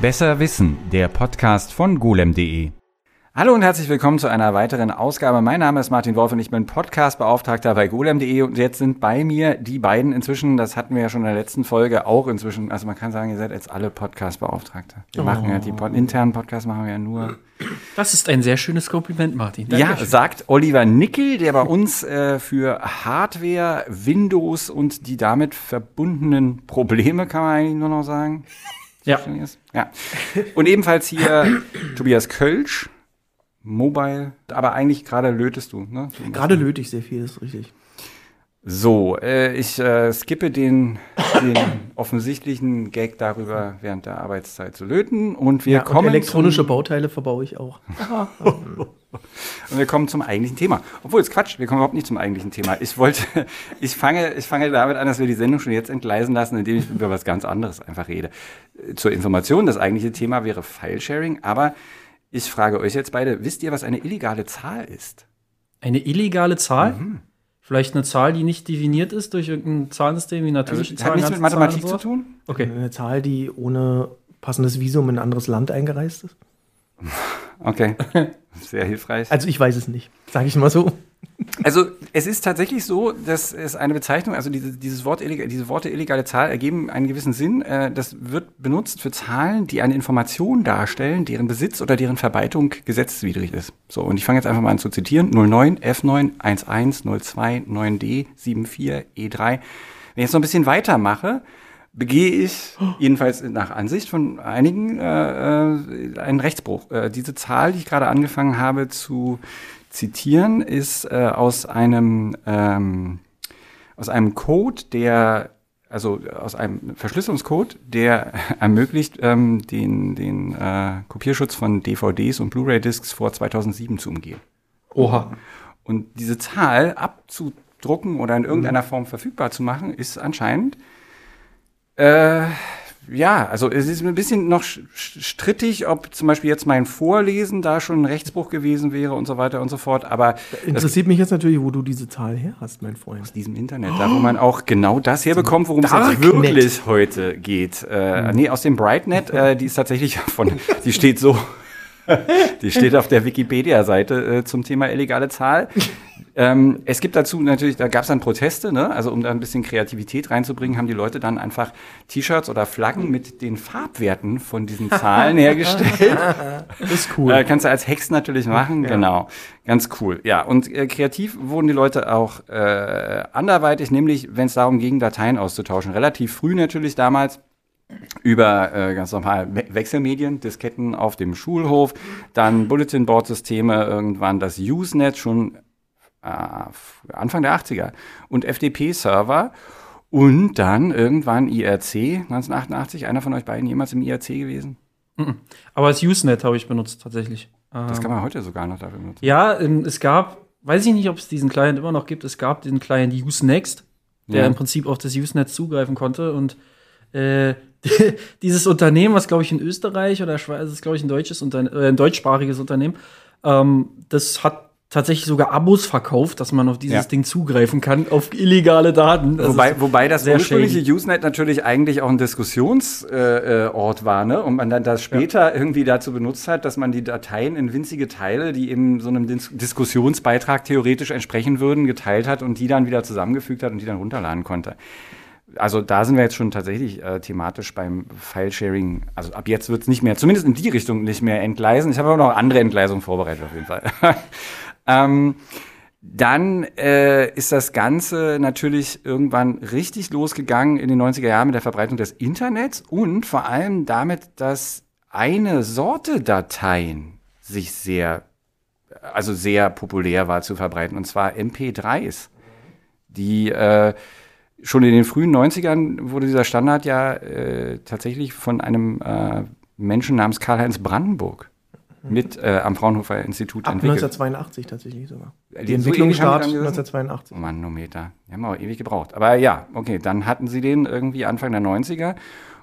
Besser Wissen, der Podcast von golem.de. Hallo und herzlich willkommen zu einer weiteren Ausgabe. Mein Name ist Martin Wolf und ich bin Podcastbeauftragter bei golem.de und jetzt sind bei mir die beiden inzwischen, das hatten wir ja schon in der letzten Folge auch inzwischen, also man kann sagen, ihr seid jetzt alle Podcastbeauftragte. Wir oh. machen ja die Pod internen Podcasts machen wir ja nur. Das ist ein sehr schönes Kompliment, Martin. Dankeschön. Ja, sagt Oliver Nickel, der bei uns äh, für Hardware, Windows und die damit verbundenen Probleme, kann man eigentlich nur noch sagen. Ja. ja. Und ebenfalls hier Tobias Kölsch Mobile, aber eigentlich gerade lötest du, ne? Gerade löte ich sehr viel, ist richtig. So, äh, ich äh, skippe den, den offensichtlichen Gag darüber, während der Arbeitszeit zu löten. Und wir ja, kommen. Und elektronische Bauteile verbaue ich auch. und wir kommen zum eigentlichen Thema. Obwohl, es Quatsch, wir kommen überhaupt nicht zum eigentlichen Thema. Ich wollte, ich fange, ich fange damit an, dass wir die Sendung schon jetzt entgleisen lassen, indem ich über was ganz anderes einfach rede. Zur Information, das eigentliche Thema wäre File-Sharing, aber ich frage euch jetzt beide, wisst ihr, was eine illegale Zahl ist? Eine illegale Zahl? Mhm. Vielleicht eine Zahl, die nicht definiert ist durch irgendein Zahlensystem wie natürliche also, Zahlen. Hat nichts mit Mathematik zu tun? Okay. Eine Zahl, die ohne passendes Visum in ein anderes Land eingereist ist? Okay. Sehr hilfreich. Also ich weiß es nicht, sage ich mal so. Also es ist tatsächlich so, dass es eine Bezeichnung, also diese, dieses Wort, diese Worte illegale Zahl ergeben einen gewissen Sinn. Äh, das wird benutzt für Zahlen, die eine Information darstellen, deren Besitz oder deren Verbreitung gesetzeswidrig ist. So, und ich fange jetzt einfach mal an zu zitieren. 09, F9, 11, 02, 9D, 74, E3. Wenn ich jetzt noch ein bisschen weitermache, begehe ich, jedenfalls nach Ansicht von einigen, äh, äh, einen Rechtsbruch. Äh, diese Zahl, die ich gerade angefangen habe zu zitieren, ist äh, aus einem ähm, aus einem Code, der also aus einem Verschlüsselungscode, der ermöglicht, ähm, den, den äh, Kopierschutz von DVDs und Blu-ray-Discs vor 2007 zu umgehen. Oha. Und diese Zahl abzudrucken oder in irgendeiner Form verfügbar zu machen, ist anscheinend äh, ja, also es ist ein bisschen noch strittig, ob zum Beispiel jetzt mein Vorlesen da schon ein Rechtsbruch gewesen wäre und so weiter und so fort. Aber interessiert mich jetzt natürlich, wo du diese Zahl her hast, mein Freund. Aus diesem Internet, da wo man auch genau das herbekommt, worum es jetzt wirklich heute geht. Äh. Nee, aus dem Brightnet, äh, die ist tatsächlich von, die steht so. Die steht auf der Wikipedia-Seite äh, zum Thema illegale Zahl. Ähm, es gibt dazu natürlich, da gab es dann Proteste, ne? also um da ein bisschen Kreativität reinzubringen, haben die Leute dann einfach T-Shirts oder Flaggen mit den Farbwerten von diesen Zahlen hergestellt. Das ist cool. Äh, kannst du als Hex natürlich machen, ja. genau. Ganz cool. Ja, und äh, kreativ wurden die Leute auch äh, anderweitig, nämlich wenn es darum ging, Dateien auszutauschen. Relativ früh natürlich damals über äh, ganz normal We Wechselmedien, Disketten auf dem Schulhof, dann Bulletin-Board-Systeme, irgendwann das Usenet schon äh, Anfang der 80er und FTP-Server und dann irgendwann IRC 1988. Einer von euch beiden jemals im IRC gewesen? Aber das Usenet habe ich benutzt tatsächlich. Das kann man heute sogar noch dafür benutzen. Ja, ähm, es gab, weiß ich nicht, ob es diesen Client immer noch gibt. Es gab den Client Usenext, der ja. im Prinzip auf das Usenet zugreifen konnte und äh, dieses Unternehmen, was glaube ich in Österreich oder Schweiz, ist glaube ich ein deutsches Unterne äh, ein deutschsprachiges Unternehmen, ähm, das hat tatsächlich sogar Abos verkauft, dass man auf dieses ja. Ding zugreifen kann, auf illegale Daten. Das wobei, wobei das ursprüngliche Usenet natürlich eigentlich auch ein Diskussionsort äh, äh, war, ne? Und man dann das später ja. irgendwie dazu benutzt hat, dass man die Dateien in winzige Teile, die eben so einem Dis Diskussionsbeitrag theoretisch entsprechen würden, geteilt hat und die dann wieder zusammengefügt hat und die dann runterladen konnte. Also da sind wir jetzt schon tatsächlich äh, thematisch beim File-Sharing. Also ab jetzt wird es nicht mehr, zumindest in die Richtung nicht mehr entgleisen. Ich habe aber noch andere Entgleisungen vorbereitet auf jeden Fall. Ähm, dann äh, ist das Ganze natürlich irgendwann richtig losgegangen in den 90er Jahren mit der Verbreitung des Internets und vor allem damit, dass eine Sorte Dateien sich sehr, also sehr populär war zu verbreiten, und zwar MP3s. Die äh, schon in den frühen 90ern wurde dieser Standard ja äh, tatsächlich von einem äh, Menschen namens Karl-Heinz Brandenburg mit äh, am Fraunhofer Institut Ab entwickelt. 1982 tatsächlich sogar. Die, die Entwicklung startet 1982. Oh Manometer. Die haben auch ewig gebraucht. Aber ja, okay, dann hatten sie den irgendwie Anfang der 90er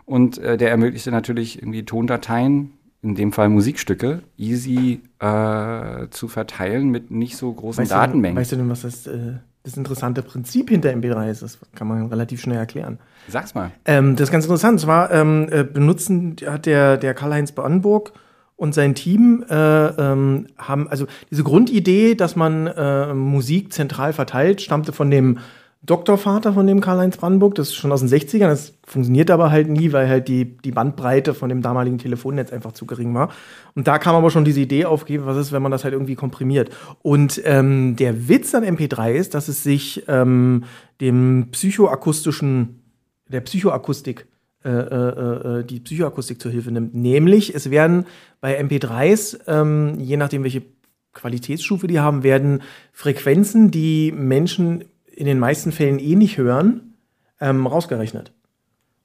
und äh, der ermöglichte natürlich irgendwie Tondateien, in dem Fall Musikstücke, easy äh, zu verteilen mit nicht so großen weißt Datenmengen. Du, weißt du denn, was das äh, das interessante Prinzip hinter MP3 ist. Das kann man relativ schnell erklären. Sag's mal. Ähm, das ist ganz interessant. Zwar ähm, äh, benutzen hat der, der Karl-Heinz Brandenburg und sein Team äh, ähm, haben, also diese Grundidee, dass man äh, Musik zentral verteilt, stammte von dem Doktorvater von dem Karl-Heinz Brandenburg, das ist schon aus den 60ern, das funktioniert aber halt nie, weil halt die, die Bandbreite von dem damaligen Telefonnetz einfach zu gering war. Und da kam aber schon diese Idee auf, was ist, wenn man das halt irgendwie komprimiert. Und ähm, der Witz an MP3 ist, dass es sich ähm, dem psychoakustischen, der Psychoakustik äh, äh, äh, die Psychoakustik zur Hilfe nimmt. Nämlich, es werden bei MP3s, ähm, je nachdem, welche Qualitätsstufe die haben, werden Frequenzen, die Menschen in den meisten Fällen eh nicht hören, ähm, rausgerechnet.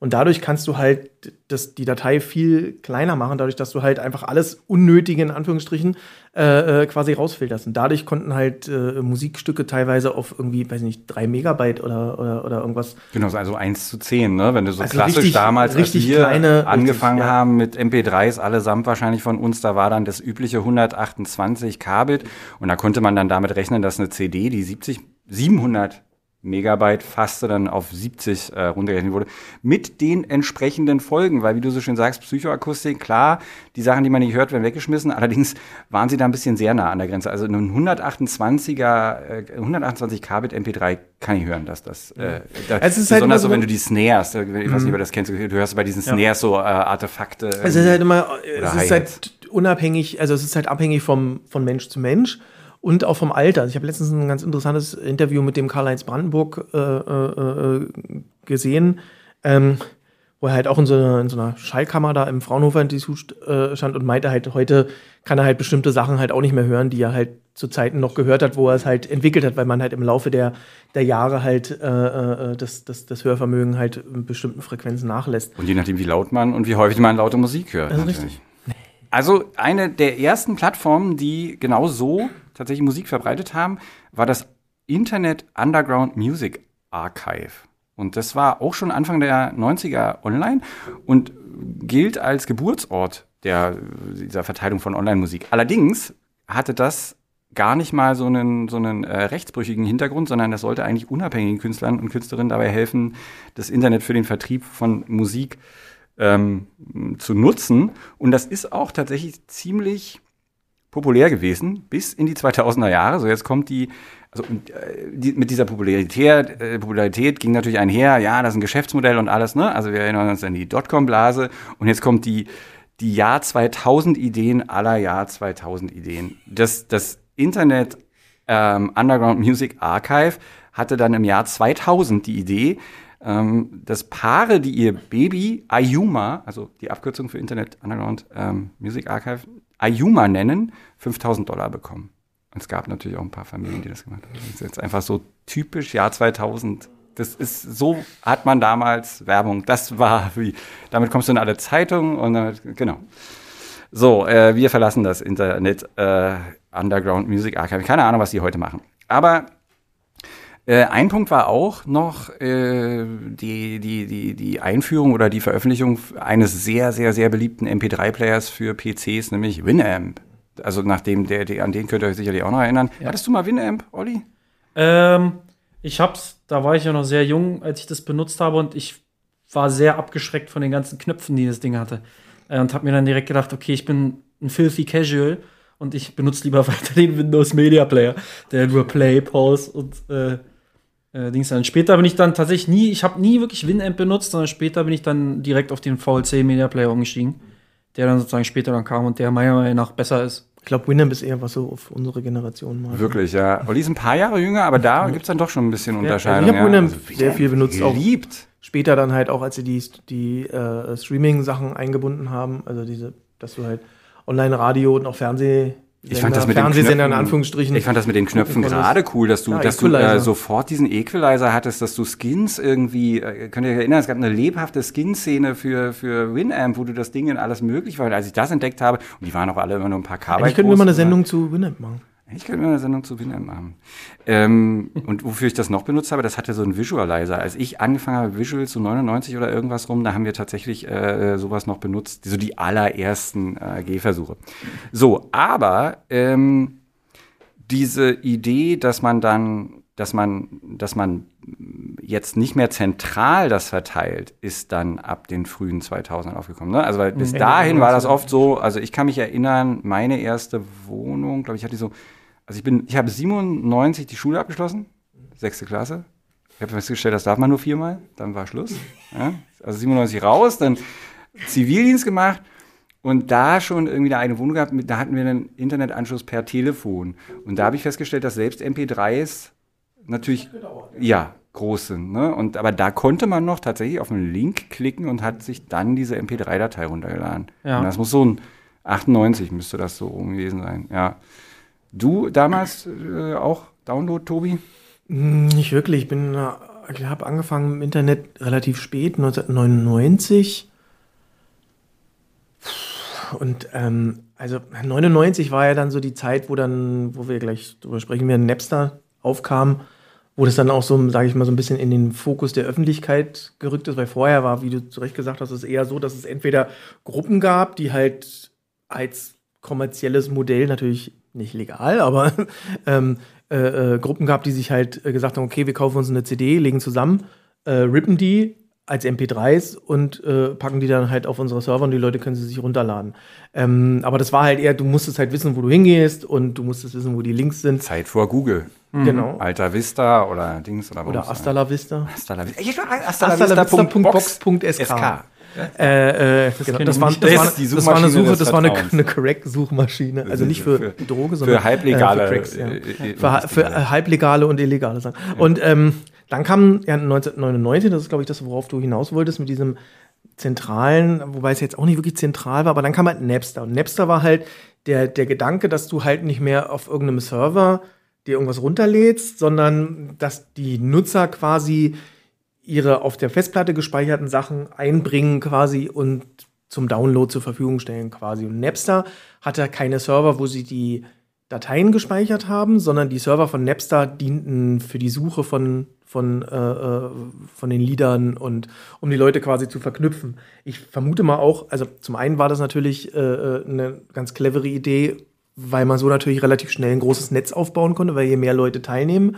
Und dadurch kannst du halt das, die Datei viel kleiner machen, dadurch, dass du halt einfach alles Unnötige in Anführungsstrichen äh, äh, quasi rausfilterst. Und dadurch konnten halt äh, Musikstücke teilweise auf irgendwie, weiß nicht, drei Megabyte oder, oder, oder irgendwas. Genau, also eins zu zehn, ne? Wenn du so also klassisch richtig, damals, richtig als wir kleine, angefangen richtig, ja. haben mit MP3s, allesamt wahrscheinlich von uns, da war dann das übliche 128 Kbit und da konnte man dann damit rechnen, dass eine CD, die 70, 700 Megabyte fast dann auf 70 äh, runtergerechnet wurde, mit den entsprechenden Folgen, weil wie du so schön sagst, Psychoakustik, klar, die Sachen, die man nicht hört, werden weggeschmissen, allerdings waren sie da ein bisschen sehr nah an der Grenze. Also ein 128er, äh, 128 Kbit MP3 kann ich hören, dass das, äh, da, es ist halt besonders halt so, wenn du die Snares, äh, ich weiß nicht, ob du das kennst, du hörst bei diesen Snares ja. so äh, Artefakte. Es ist halt immer, es ist halt unabhängig, also es ist halt abhängig vom, von Mensch zu Mensch und auch vom Alter. Also ich habe letztens ein ganz interessantes Interview mit dem Karl-Heinz Brandenburg äh, äh, äh, gesehen, ähm, wo er halt auch in so, einer, in so einer Schallkammer da im Fraunhofer-Institut äh, stand und meinte halt, heute kann er halt bestimmte Sachen halt auch nicht mehr hören, die er halt zu Zeiten noch gehört hat, wo er es halt entwickelt hat, weil man halt im Laufe der, der Jahre halt äh, äh, das, das, das Hörvermögen halt in bestimmten Frequenzen nachlässt. Und je nachdem, wie laut man und wie häufig man laute Musik hört. Also richtig. Also eine der ersten Plattformen, die genau so tatsächlich Musik verbreitet haben, war das Internet Underground Music Archive. Und das war auch schon Anfang der 90er online und gilt als Geburtsort der, dieser Verteilung von Online-Musik. Allerdings hatte das gar nicht mal so einen, so einen äh, rechtsbrüchigen Hintergrund, sondern das sollte eigentlich unabhängigen Künstlern und Künstlerinnen dabei helfen, das Internet für den Vertrieb von Musik ähm, zu nutzen. Und das ist auch tatsächlich ziemlich populär gewesen bis in die 2000er Jahre. So jetzt kommt die, also äh, mit dieser Popularität, äh, Popularität ging natürlich einher, ja, das ist ein Geschäftsmodell und alles, ne? Also wir erinnern uns an die Dotcom-Blase und jetzt kommt die die Jahr 2000 Ideen aller Jahr 2000 Ideen. Das das Internet ähm, Underground Music Archive hatte dann im Jahr 2000 die Idee, ähm, dass Paare, die ihr Baby Ayuma, also die Abkürzung für Internet Underground ähm, Music Archive, Ayuma nennen, 5000 Dollar bekommen. Und es gab natürlich auch ein paar Familien, die das gemacht haben. Das ist jetzt einfach so typisch Jahr 2000. Das ist, so hat man damals Werbung. Das war wie, damit kommst du in alle Zeitungen und damit, genau. So, äh, wir verlassen das Internet äh, Underground Music Archive. Keine Ahnung, was die heute machen. Aber äh, ein Punkt war auch noch äh, die, die, die, die Einführung oder die Veröffentlichung eines sehr, sehr, sehr beliebten MP3-Players für PCs, nämlich Winamp. Also nachdem der, der, an den könnt ihr euch sicherlich auch noch erinnern. Ja. Hattest du mal Winamp, Olli? Ähm, ich hab's, da war ich ja noch sehr jung, als ich das benutzt habe und ich war sehr abgeschreckt von den ganzen Knöpfen, die das Ding hatte. Äh, und hab mir dann direkt gedacht, okay, ich bin ein filthy casual und ich benutze lieber weiter den Windows Media Player, der nur Play, Pause und äh, äh, Dings dann. Später bin ich dann tatsächlich nie, ich habe nie wirklich Winamp benutzt, sondern später bin ich dann direkt auf den VLC Media Player umgestiegen, der dann sozusagen später dann kam und der meiner Meinung nach besser ist. Ich glaube, Winamp ist eher was so auf unsere Generation mal. Wirklich, ja. Olli ist ein paar Jahre jünger, aber da gibt es dann doch schon ein bisschen Unterscheidung. Ja, also ich habe Winamp ja. also, sehr viel benutzt. Auch liebt. Später dann halt auch, als sie die, die äh, Streaming-Sachen eingebunden haben, also diese, dass du halt Online-Radio und auch Fernseh ich fand das mit den Knöpfen, in Anführungsstrichen. Ich fand das mit den Knöpfen gerade cool, dass du, ja, dass du äh, sofort diesen Equalizer hattest, dass du Skins irgendwie, äh, könnt ihr euch erinnern, es gab eine lebhafte Skin-Szene für, für Winamp, wo du das Ding in alles möglich war. Und als ich das entdeckt habe, und die waren auch alle immer nur ein paar Kabel. Ich könnte wir mal eine Sendung zu Winamp machen. Ich könnte mir eine Sendung zu Winamp machen. Ähm, und wofür ich das noch benutzt habe, das hatte so einen Visualizer. Als ich angefangen habe, Visual zu 99 oder irgendwas rum, da haben wir tatsächlich äh, sowas noch benutzt, so die allerersten äh, Gehversuche. So, aber ähm, diese Idee, dass man dann dass man, dass man jetzt nicht mehr zentral das verteilt, ist dann ab den frühen 2000ern aufgekommen. Ne? Also weil bis dahin war das oft so, also ich kann mich erinnern, meine erste Wohnung, glaube ich, hatte so, also ich bin, ich habe 97 die Schule abgeschlossen, sechste Klasse. Ich habe festgestellt, das darf man nur viermal, dann war Schluss. Ja? Also 97 raus, dann Zivildienst gemacht und da schon irgendwie eine eigene Wohnung gehabt, da hatten wir einen Internetanschluss per Telefon. Und da habe ich festgestellt, dass selbst MP3s natürlich, ja, groß sind. Ne? Und, aber da konnte man noch tatsächlich auf einen Link klicken und hat sich dann diese MP3-Datei runtergeladen. Ja. Und das muss so ein 98 müsste das so gewesen sein. Ja. Du damals äh, auch Download, Tobi? Hm, nicht wirklich. Ich bin, äh, ich habe angefangen im Internet relativ spät, 1999. Und ähm, also 99 war ja dann so die Zeit, wo dann, wo wir gleich drüber sprechen, wir Napster aufkam wo das dann auch so, sage ich mal, so ein bisschen in den Fokus der Öffentlichkeit gerückt ist, weil vorher war, wie du zu Recht gesagt hast, es eher so, dass es entweder Gruppen gab, die halt als kommerzielles Modell natürlich nicht legal, aber ähm, äh, äh, Gruppen gab, die sich halt äh, gesagt haben, okay, wir kaufen uns eine CD, legen zusammen, äh, rippen die als MP3s und äh, packen die dann halt auf unsere Server und die Leute können sie sich runterladen. Ähm, aber das war halt eher, du musstest halt wissen, wo du hingehst und du musstest wissen, wo die Links sind. Zeit vor Google. Mhm. Genau. Alta Vista oder Dings oder Oder Hasta la Vista. Hasta la Vista. Hasta la Vista.box.sk. Äh, äh, das, genau, das, war, das, war, das war eine Suche, das war eine, eine Correct-Suchmaschine. Also nicht für, für Droge, sondern für halblegale, äh, für, Cracks, ja. äh, für, für, halblegale und illegale Sachen. Ja. Und ähm, dann kam ja 1999, das ist glaube ich das, worauf du hinaus wolltest, mit diesem zentralen, wobei es jetzt auch nicht wirklich zentral war, aber dann kam halt Napster. Und Napster war halt der, der Gedanke, dass du halt nicht mehr auf irgendeinem Server dir irgendwas runterlädst, sondern dass die Nutzer quasi ihre auf der Festplatte gespeicherten Sachen einbringen quasi und zum Download zur Verfügung stellen quasi. Und Napster hatte keine Server, wo sie die Dateien gespeichert haben, sondern die Server von Napster dienten für die Suche von, von, äh, äh von den Liedern und um die Leute quasi zu verknüpfen. Ich vermute mal auch, also zum einen war das natürlich äh, äh eine ganz clevere Idee, weil man so natürlich relativ schnell ein großes Netz aufbauen konnte, weil je mehr Leute teilnehmen,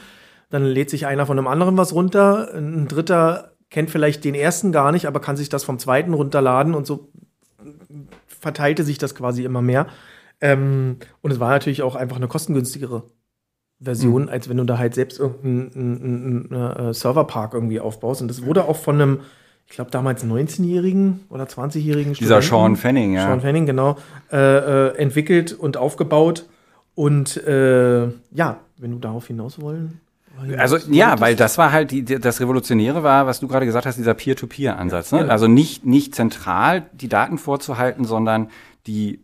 dann lädt sich einer von einem anderen was runter, ein dritter kennt vielleicht den ersten gar nicht, aber kann sich das vom zweiten runterladen und so verteilte sich das quasi immer mehr. Ähm, und es war natürlich auch einfach eine kostengünstigere Version, mhm. als wenn du da halt selbst irgendeinen äh, Serverpark irgendwie aufbaust. Und das wurde auch von einem ich glaube damals 19-jährigen oder 20-jährigen Dieser Sean Fanning, ja. Sean Fanning, genau, äh, äh, entwickelt und aufgebaut. Und äh, ja, wenn du darauf hinaus wollen. Also ja, weil das war halt die, das Revolutionäre war, was du gerade gesagt hast, dieser Peer-to-Peer-Ansatz. Ne? Also nicht, nicht zentral die Daten vorzuhalten, sondern die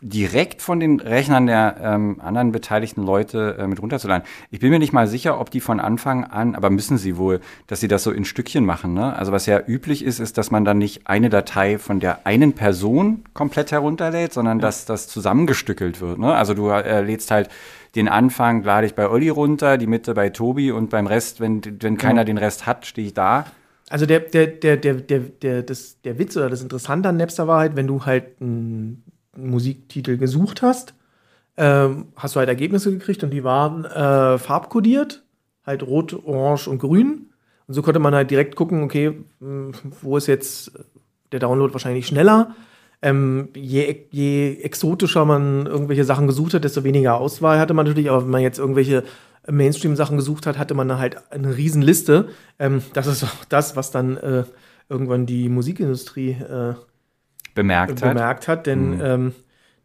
direkt von den Rechnern der ähm, anderen beteiligten Leute äh, mit runterzuladen. Ich bin mir nicht mal sicher, ob die von Anfang an, aber müssen sie wohl, dass sie das so in Stückchen machen. Ne? Also was ja üblich ist, ist, dass man dann nicht eine Datei von der einen Person komplett herunterlädt, sondern ja. dass das zusammengestückelt wird. Ne? Also du äh, lädst halt den Anfang lade ich bei Olli runter, die Mitte bei Tobi und beim Rest, wenn, wenn keiner den Rest hat, stehe ich da. Also der, der, der, der, der, der, das, der Witz oder das Interessante an Napster war halt, wenn du halt ein Musiktitel gesucht hast, ähm, hast du halt Ergebnisse gekriegt und die waren äh, farbkodiert, halt rot, orange und grün. Und so konnte man halt direkt gucken, okay, hm, wo ist jetzt der Download wahrscheinlich schneller. Ähm, je, je exotischer man irgendwelche Sachen gesucht hat, desto weniger Auswahl hatte man natürlich. Aber wenn man jetzt irgendwelche Mainstream-Sachen gesucht hat, hatte man halt eine Riesenliste. Ähm, das ist auch das, was dann äh, irgendwann die Musikindustrie äh, bemerkt, bemerkt hat. Denn mhm. ähm,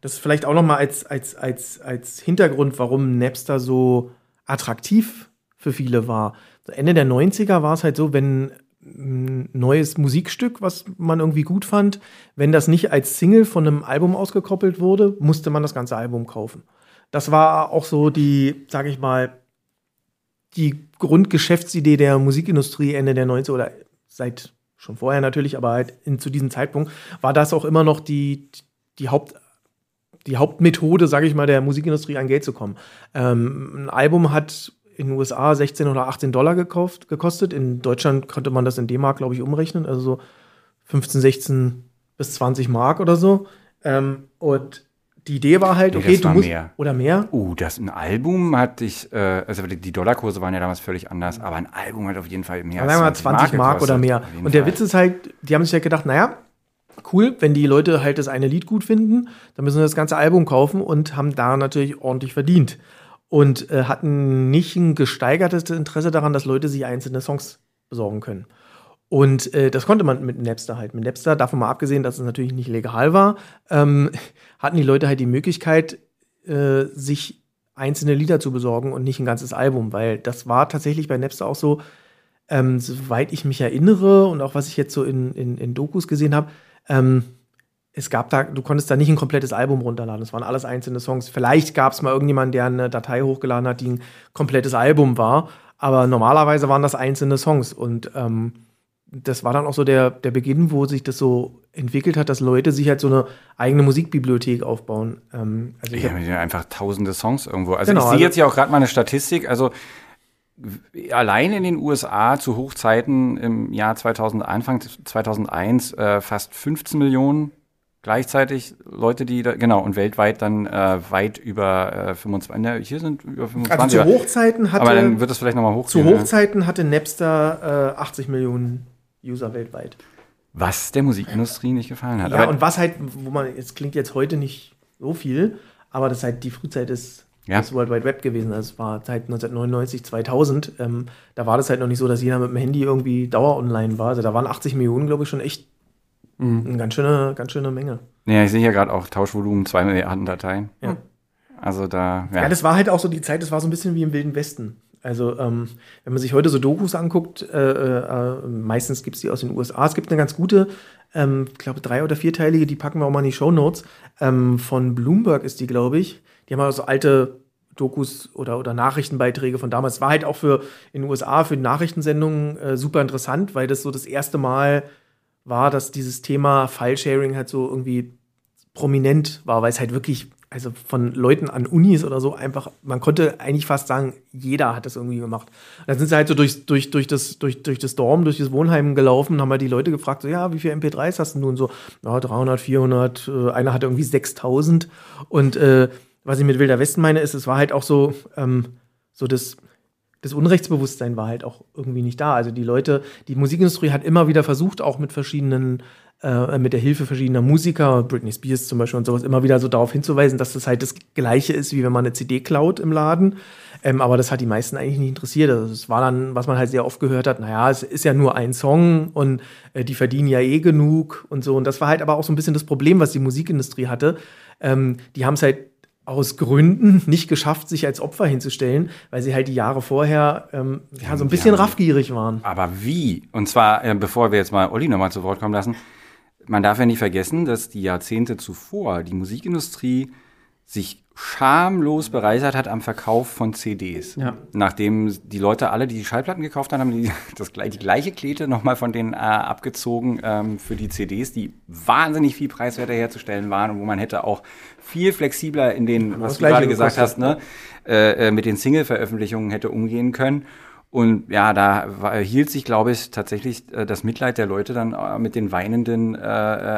das ist vielleicht auch noch mal als, als, als, als Hintergrund, warum Napster so attraktiv für viele war. Ende der 90er war es halt so, wenn neues Musikstück, was man irgendwie gut fand, wenn das nicht als Single von einem Album ausgekoppelt wurde, musste man das ganze Album kaufen. Das war auch so die, sag ich mal, die Grundgeschäftsidee der Musikindustrie Ende der 90er oder seit schon vorher natürlich, aber halt in, zu diesem Zeitpunkt war das auch immer noch die, die Haupt die Hauptmethode, sage ich mal, der Musikindustrie an Geld zu kommen. Ähm, ein Album hat in den USA 16 oder 18 Dollar gekauft, gekostet. In Deutschland konnte man das in D-Mark, glaube ich, umrechnen. Also so 15, 16 bis 20 Mark oder so. Ähm, und die Idee war halt, Nee, okay, du musst. mehr. Oder mehr? Uh, das ein Album hatte ich, äh, also die Dollarkurse waren ja damals völlig anders, aber ein Album hat auf jeden Fall mehr Ja, sagen wir mal 20 Mark, oder mehr. Und der Fall. Witz ist halt, die haben sich halt gedacht, naja, cool, wenn die Leute halt das eine Lied gut finden, dann müssen wir das ganze Album kaufen und haben da natürlich ordentlich verdient. Und äh, hatten nicht ein gesteigertes Interesse daran, dass Leute sich einzelne Songs besorgen können. Und äh, das konnte man mit Napster halt. Mit Napster, davon mal abgesehen, dass es natürlich nicht legal war, ähm, hatten die Leute halt die Möglichkeit, äh, sich einzelne Lieder zu besorgen und nicht ein ganzes Album, weil das war tatsächlich bei Napster auch so, ähm, soweit ich mich erinnere und auch was ich jetzt so in, in, in Dokus gesehen habe, ähm, es gab da, du konntest da nicht ein komplettes Album runterladen. Es waren alles einzelne Songs. Vielleicht gab es mal irgendjemanden, der eine Datei hochgeladen hat, die ein komplettes Album war. Aber normalerweise waren das einzelne Songs. Und ähm, das war dann auch so der, der Beginn, wo sich das so entwickelt hat, dass Leute sich halt so eine eigene Musikbibliothek aufbauen. Ähm, also ich Ja, hab, einfach tausende Songs irgendwo. Also Genau, ich sehe also- jetzt ja auch gerade mal eine Statistik. Also allein in den USA zu Hochzeiten im Jahr 2000, Anfang 2001 äh, fast 15 Millionen gleichzeitig Leute, die da, genau, und weltweit dann äh, weit über äh, 25, ne, hier sind über 25. also zu aber- Hochzeiten hatte, aber dann wird das vielleicht nochmal zu hochgehen. ne? Hochzeiten hatte Napster äh, 80 Millionen User weltweit. Was der Musikindustrie nicht gefallen hat. Ja, aber und was halt, wo man, es klingt jetzt heute nicht so viel, aber das ist halt die Frühzeit des, Ja. des World Wide Web gewesen. Also es war halt 1999, 2000. Ähm, da war das halt noch nicht so, dass jeder mit dem Handy irgendwie dauer online war. Also da waren 80 Millionen, glaube ich, schon echt eine ganz schöne, ganz schöne Menge. ja, ich sehe hier gerade auch Tauschvolumen 2 Milliarden Dateien. Ja. Also da, Ja. ja. das war halt auch so die Zeit, das war so ein bisschen wie im Wilden Westen. Also, ähm, wenn man sich heute so Dokus anguckt, äh, äh, meistens gibt es die aus den USA. Es gibt eine ganz gute, ähm, ich glaube, drei- oder vierteilige, die packen wir auch mal in die Show Notes. Ähm, von Bloomberg ist die, glaube ich. Die haben also alte Dokus oder, oder Nachrichtenbeiträge von damals. War halt auch für in den USA für die Nachrichtensendungen äh, super interessant, weil das so das erste Mal war, dass dieses Thema File-Sharing halt so irgendwie prominent war, weil es halt wirklich, also von Leuten an Unis oder so einfach, man konnte eigentlich fast sagen, jeder hat das irgendwie gemacht. Dann sind sie halt so durch, durch, durch, das, durch, durch das Dorm, durch das Wohnheim gelaufen, haben halt die Leute gefragt, so, ja, wie viele MP3s hast du nun? So, ja, 300, 400, äh, einer hatte irgendwie 6000 und äh, was ich mit Wilder Westen meine, ist, es war halt auch so, ähm, so das, das Unrechtsbewusstsein war halt auch irgendwie nicht da. Also die Leute, die Musikindustrie hat immer wieder versucht, auch mit verschiedenen, äh, mit der Hilfe verschiedener Musiker, Britney Spears zum Beispiel und sowas, immer wieder so darauf hinzuweisen, dass das halt das Gleiche ist, wie wenn man eine CD klaut im Laden. Ähm, aber das hat die meisten eigentlich nicht interessiert. Also es war dann, was man halt sehr oft gehört hat, naja, es ist ja nur ein Song und äh, die verdienen ja eh genug und so. Und das war halt aber auch so ein bisschen das Problem, was die Musikindustrie hatte. Ähm, die haben es halt aus Gründen nicht geschafft, sich als Opfer hinzustellen, weil sie halt die Jahre vorher ähm, ja, so ein bisschen haben- raffgierig waren. Aber wie? Und zwar, äh, bevor wir jetzt mal Olli nochmal zu Wort kommen lassen, man darf ja nicht vergessen, dass die Jahrzehnte zuvor die Musikindustrie sich schamlos bereichert hat am Verkauf von CDs. Ja. Nachdem die Leute alle, die die Schallplatten gekauft haben, haben die, das, die gleiche Klete nochmal von denen äh, abgezogen ähm, für die CDs, die wahnsinnig viel preiswerter herzustellen waren und wo man hätte auch viel flexibler in den, was das du gerade gesagt hast, ne, äh, äh, mit den Single-Veröffentlichungen hätte umgehen können. Und ja, da war, hielt sich, glaube ich, tatsächlich äh, das Mitleid der Leute dann äh, mit den weinenden äh, äh,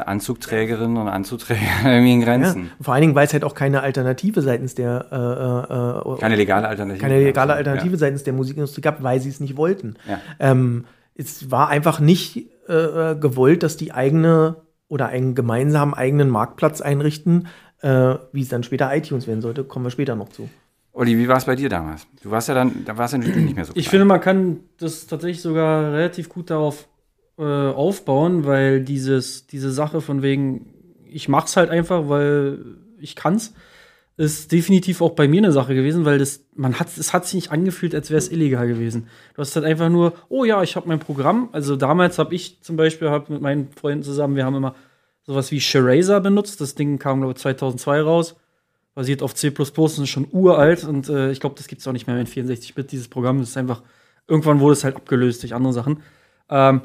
Anzugträgerinnen und Anzugträgern irgendwie in Ja. Grenzen. Vor allen Dingen, weil es halt auch keine Alternative seitens der äh, äh, Keine legale Alternative. keine legale Alternative seitens der Musikindustrie gab, weil sie es nicht wollten. Ja. Ähm, es war einfach nicht gewollt, dass die eigene oder einen gemeinsamen eigenen Marktplatz einrichten, wie es dann später iTunes werden sollte, kommen wir später noch zu. Olli, wie war es bei dir damals? Du warst ja dann, da warst du natürlich nicht mehr so Ich klein. finde, man kann das tatsächlich sogar relativ gut darauf äh, aufbauen, weil dieses, diese Sache von wegen, ich mach's halt einfach, weil ich kann's, ist definitiv auch bei mir eine Sache gewesen, weil das, man hat, es hat sich nicht angefühlt, als wäre es illegal gewesen. Du hast halt einfach nur, oh ja, ich habe mein Programm. Also damals habe ich zum Beispiel hab mit meinen Freunden zusammen, wir haben immer sowas wie Sherazer benutzt. Das Ding kam, glaube ich, 2002 raus. Basiert auf C++, und ist schon uralt und äh, ich glaube, das gibt es auch nicht mehr in 64-Bit, dieses Programm. Das ist einfach, irgendwann wurde es halt abgelöst durch andere Sachen. Ähm,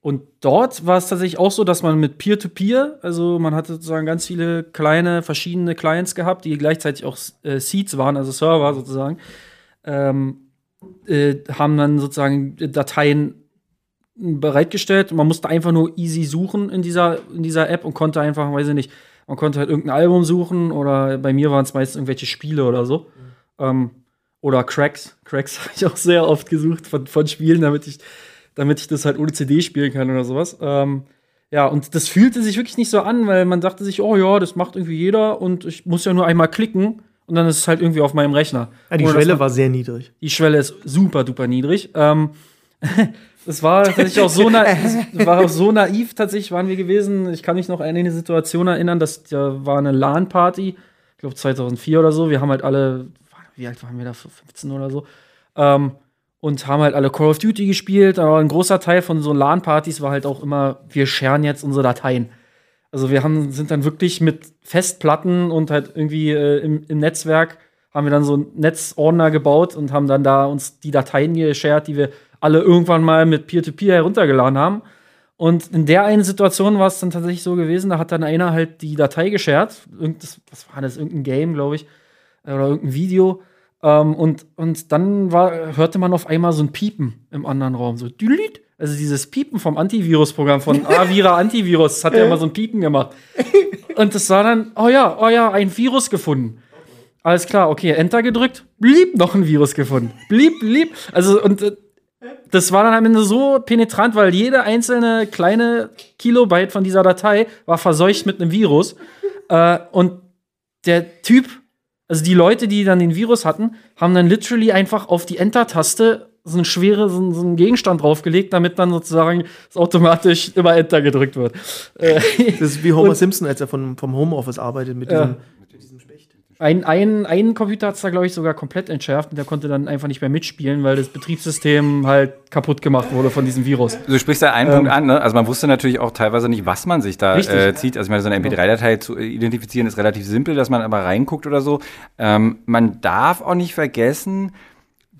und dort war es tatsächlich auch so, dass man mit Peer-to-Peer, also man hatte sozusagen ganz viele kleine, verschiedene Clients gehabt, die gleichzeitig auch äh, Seeds waren, also Server sozusagen, ähm, äh, haben dann sozusagen Dateien bereitgestellt. Man musste einfach nur easy suchen in dieser, in dieser App und konnte einfach, weiß ich nicht, Man konnte halt irgendein Album suchen oder bei mir waren es meist irgendwelche Spiele oder so. Mhm. Ähm, oder Cracks. Cracks habe ich auch sehr oft gesucht von, von Spielen, damit ich, damit ich das halt ohne CD spielen kann oder sowas. Ähm, ja, und das fühlte sich wirklich nicht so an, weil man dachte sich, oh ja, das macht irgendwie jeder und ich muss ja nur einmal klicken und dann ist es halt irgendwie auf meinem Rechner. Ja, die Schwelle war sehr niedrig. Die Schwelle ist super duper niedrig. Ähm, es war tatsächlich auch so, na war auch so naiv tatsächlich waren wir gewesen. Ich kann mich noch an eine Situation erinnern, dass da war eine LAN-Party, ich glaube 2004 oder so. Wir haben halt alle, wie alt waren wir da, 15 oder so. Ähm, und haben halt alle Call of Duty gespielt. Aber ein großer Teil von so LAN-Partys war halt auch immer, wir scheren jetzt unsere Dateien. Also wir haben, sind dann wirklich mit Festplatten und halt irgendwie äh, im, im, Netzwerk haben wir dann so einen Netzordner gebaut und haben dann da uns die Dateien geshared, die wir alle irgendwann mal mit Peer-to-Peer -Peer heruntergeladen haben. Und in der einen Situation war es dann tatsächlich so gewesen, da hat dann einer halt die Datei geshared. Irgendes, was war das? Irgendein Game, glaube ich. Oder irgendein Video. Ähm, und, und dann war, hörte man auf einmal so ein Piepen im anderen Raum. So, dülit. Also dieses Piepen vom Antivirus-Programm von Avira Antivirus hat ja immer so ein Piepen gemacht. Und das war dann, oh ja, oh ja, ein Virus gefunden. Alles klar, okay, Enter gedrückt, blieb noch ein Virus gefunden. Blieb, blieb. Also, und äh, das war dann am Ende so penetrant, weil jede einzelne kleine Kilobyte von dieser Datei war verseucht mit einem Virus. Äh, und der Typ also die Leute, die dann den Virus hatten, haben dann literally einfach auf die Enter-Taste so einen schwere, so, so einen Gegenstand draufgelegt, damit dann sozusagen es automatisch immer Enter gedrückt wird. Äh, das ist wie Homer Und, Simpson, als er von, vom Homeoffice arbeitet mit diesem, ein, ein, ein Computer hat es da, glaube ich, sogar komplett entschärft und der konnte dann einfach nicht mehr mitspielen, weil das Betriebssystem halt kaputt gemacht wurde von diesem Virus. Du sprichst da einen ähm, Punkt an, ne? Also man wusste natürlich auch teilweise nicht, was man sich da äh, zieht. Also ich meine, so eine MP3-Datei zu identifizieren ist relativ simpel, dass man aber reinguckt oder so. Ähm, man darf auch nicht vergessen,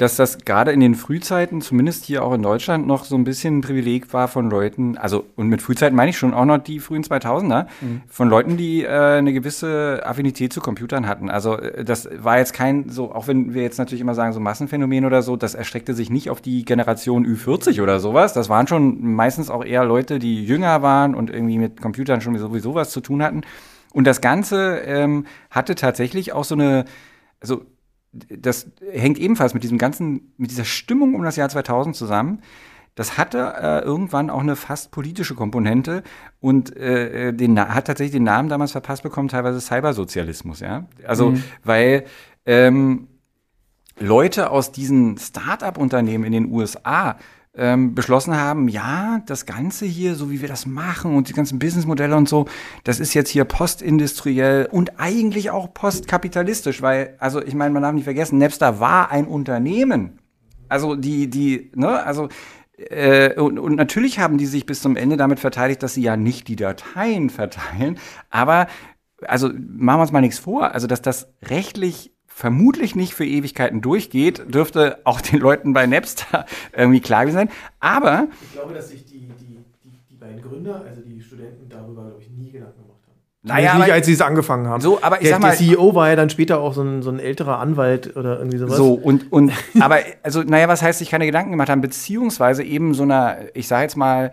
dass das gerade in den Frühzeiten, zumindest hier auch in Deutschland, noch so ein bisschen ein Privileg war von Leuten, also und mit Frühzeiten meine ich schon auch noch die frühen 2000er, mhm. von Leuten, die äh, eine gewisse Affinität zu Computern hatten. Also äh, das war jetzt kein so, auch wenn wir jetzt natürlich immer sagen so Massenphänomen oder so, das erstreckte sich nicht auf die Generation Ü40 oder sowas. Das waren schon meistens auch eher Leute, die jünger waren und irgendwie mit Computern schon sowieso was zu tun hatten. Und das Ganze ähm, hatte tatsächlich auch so eine, also das hängt ebenfalls mit diesem ganzen, mit dieser Stimmung um das Jahr 2000 zusammen. Das hatte äh, irgendwann auch eine fast politische Komponente und äh, äh den, hat tatsächlich den Namen damals verpasst bekommen, teilweise Cybersozialismus, ja. Also, mhm. weil ähm, Leute aus diesen Start-up-Unternehmen in den USA ähm, beschlossen haben, ja, das Ganze hier, so wie wir das machen und die ganzen Businessmodelle und so, das ist jetzt hier postindustriell und eigentlich auch postkapitalistisch, weil, also ich meine, man darf nicht vergessen, Napster war ein Unternehmen. Also die, die, ne, also äh, und, und natürlich haben die sich bis zum Ende damit verteidigt, dass sie ja nicht die Dateien verteilen, aber also machen wir uns mal nichts vor, also dass das rechtlich vermutlich nicht für Ewigkeiten durchgeht, dürfte auch den Leuten bei Napster irgendwie klar sein. Aber. Ich glaube, dass sich die, die, die, die beiden Gründer, also die Studenten, darüber, glaube ich, nie Gedanken gemacht haben. Naja, nicht, als sie es angefangen haben. So, aber ich der, sag mal, der CEO war ja dann später auch so ein, so ein älterer Anwalt oder irgendwie sowas. So, und, und aber, also, naja, was heißt, sich keine Gedanken gemacht haben, beziehungsweise eben so einer, ich sage jetzt mal,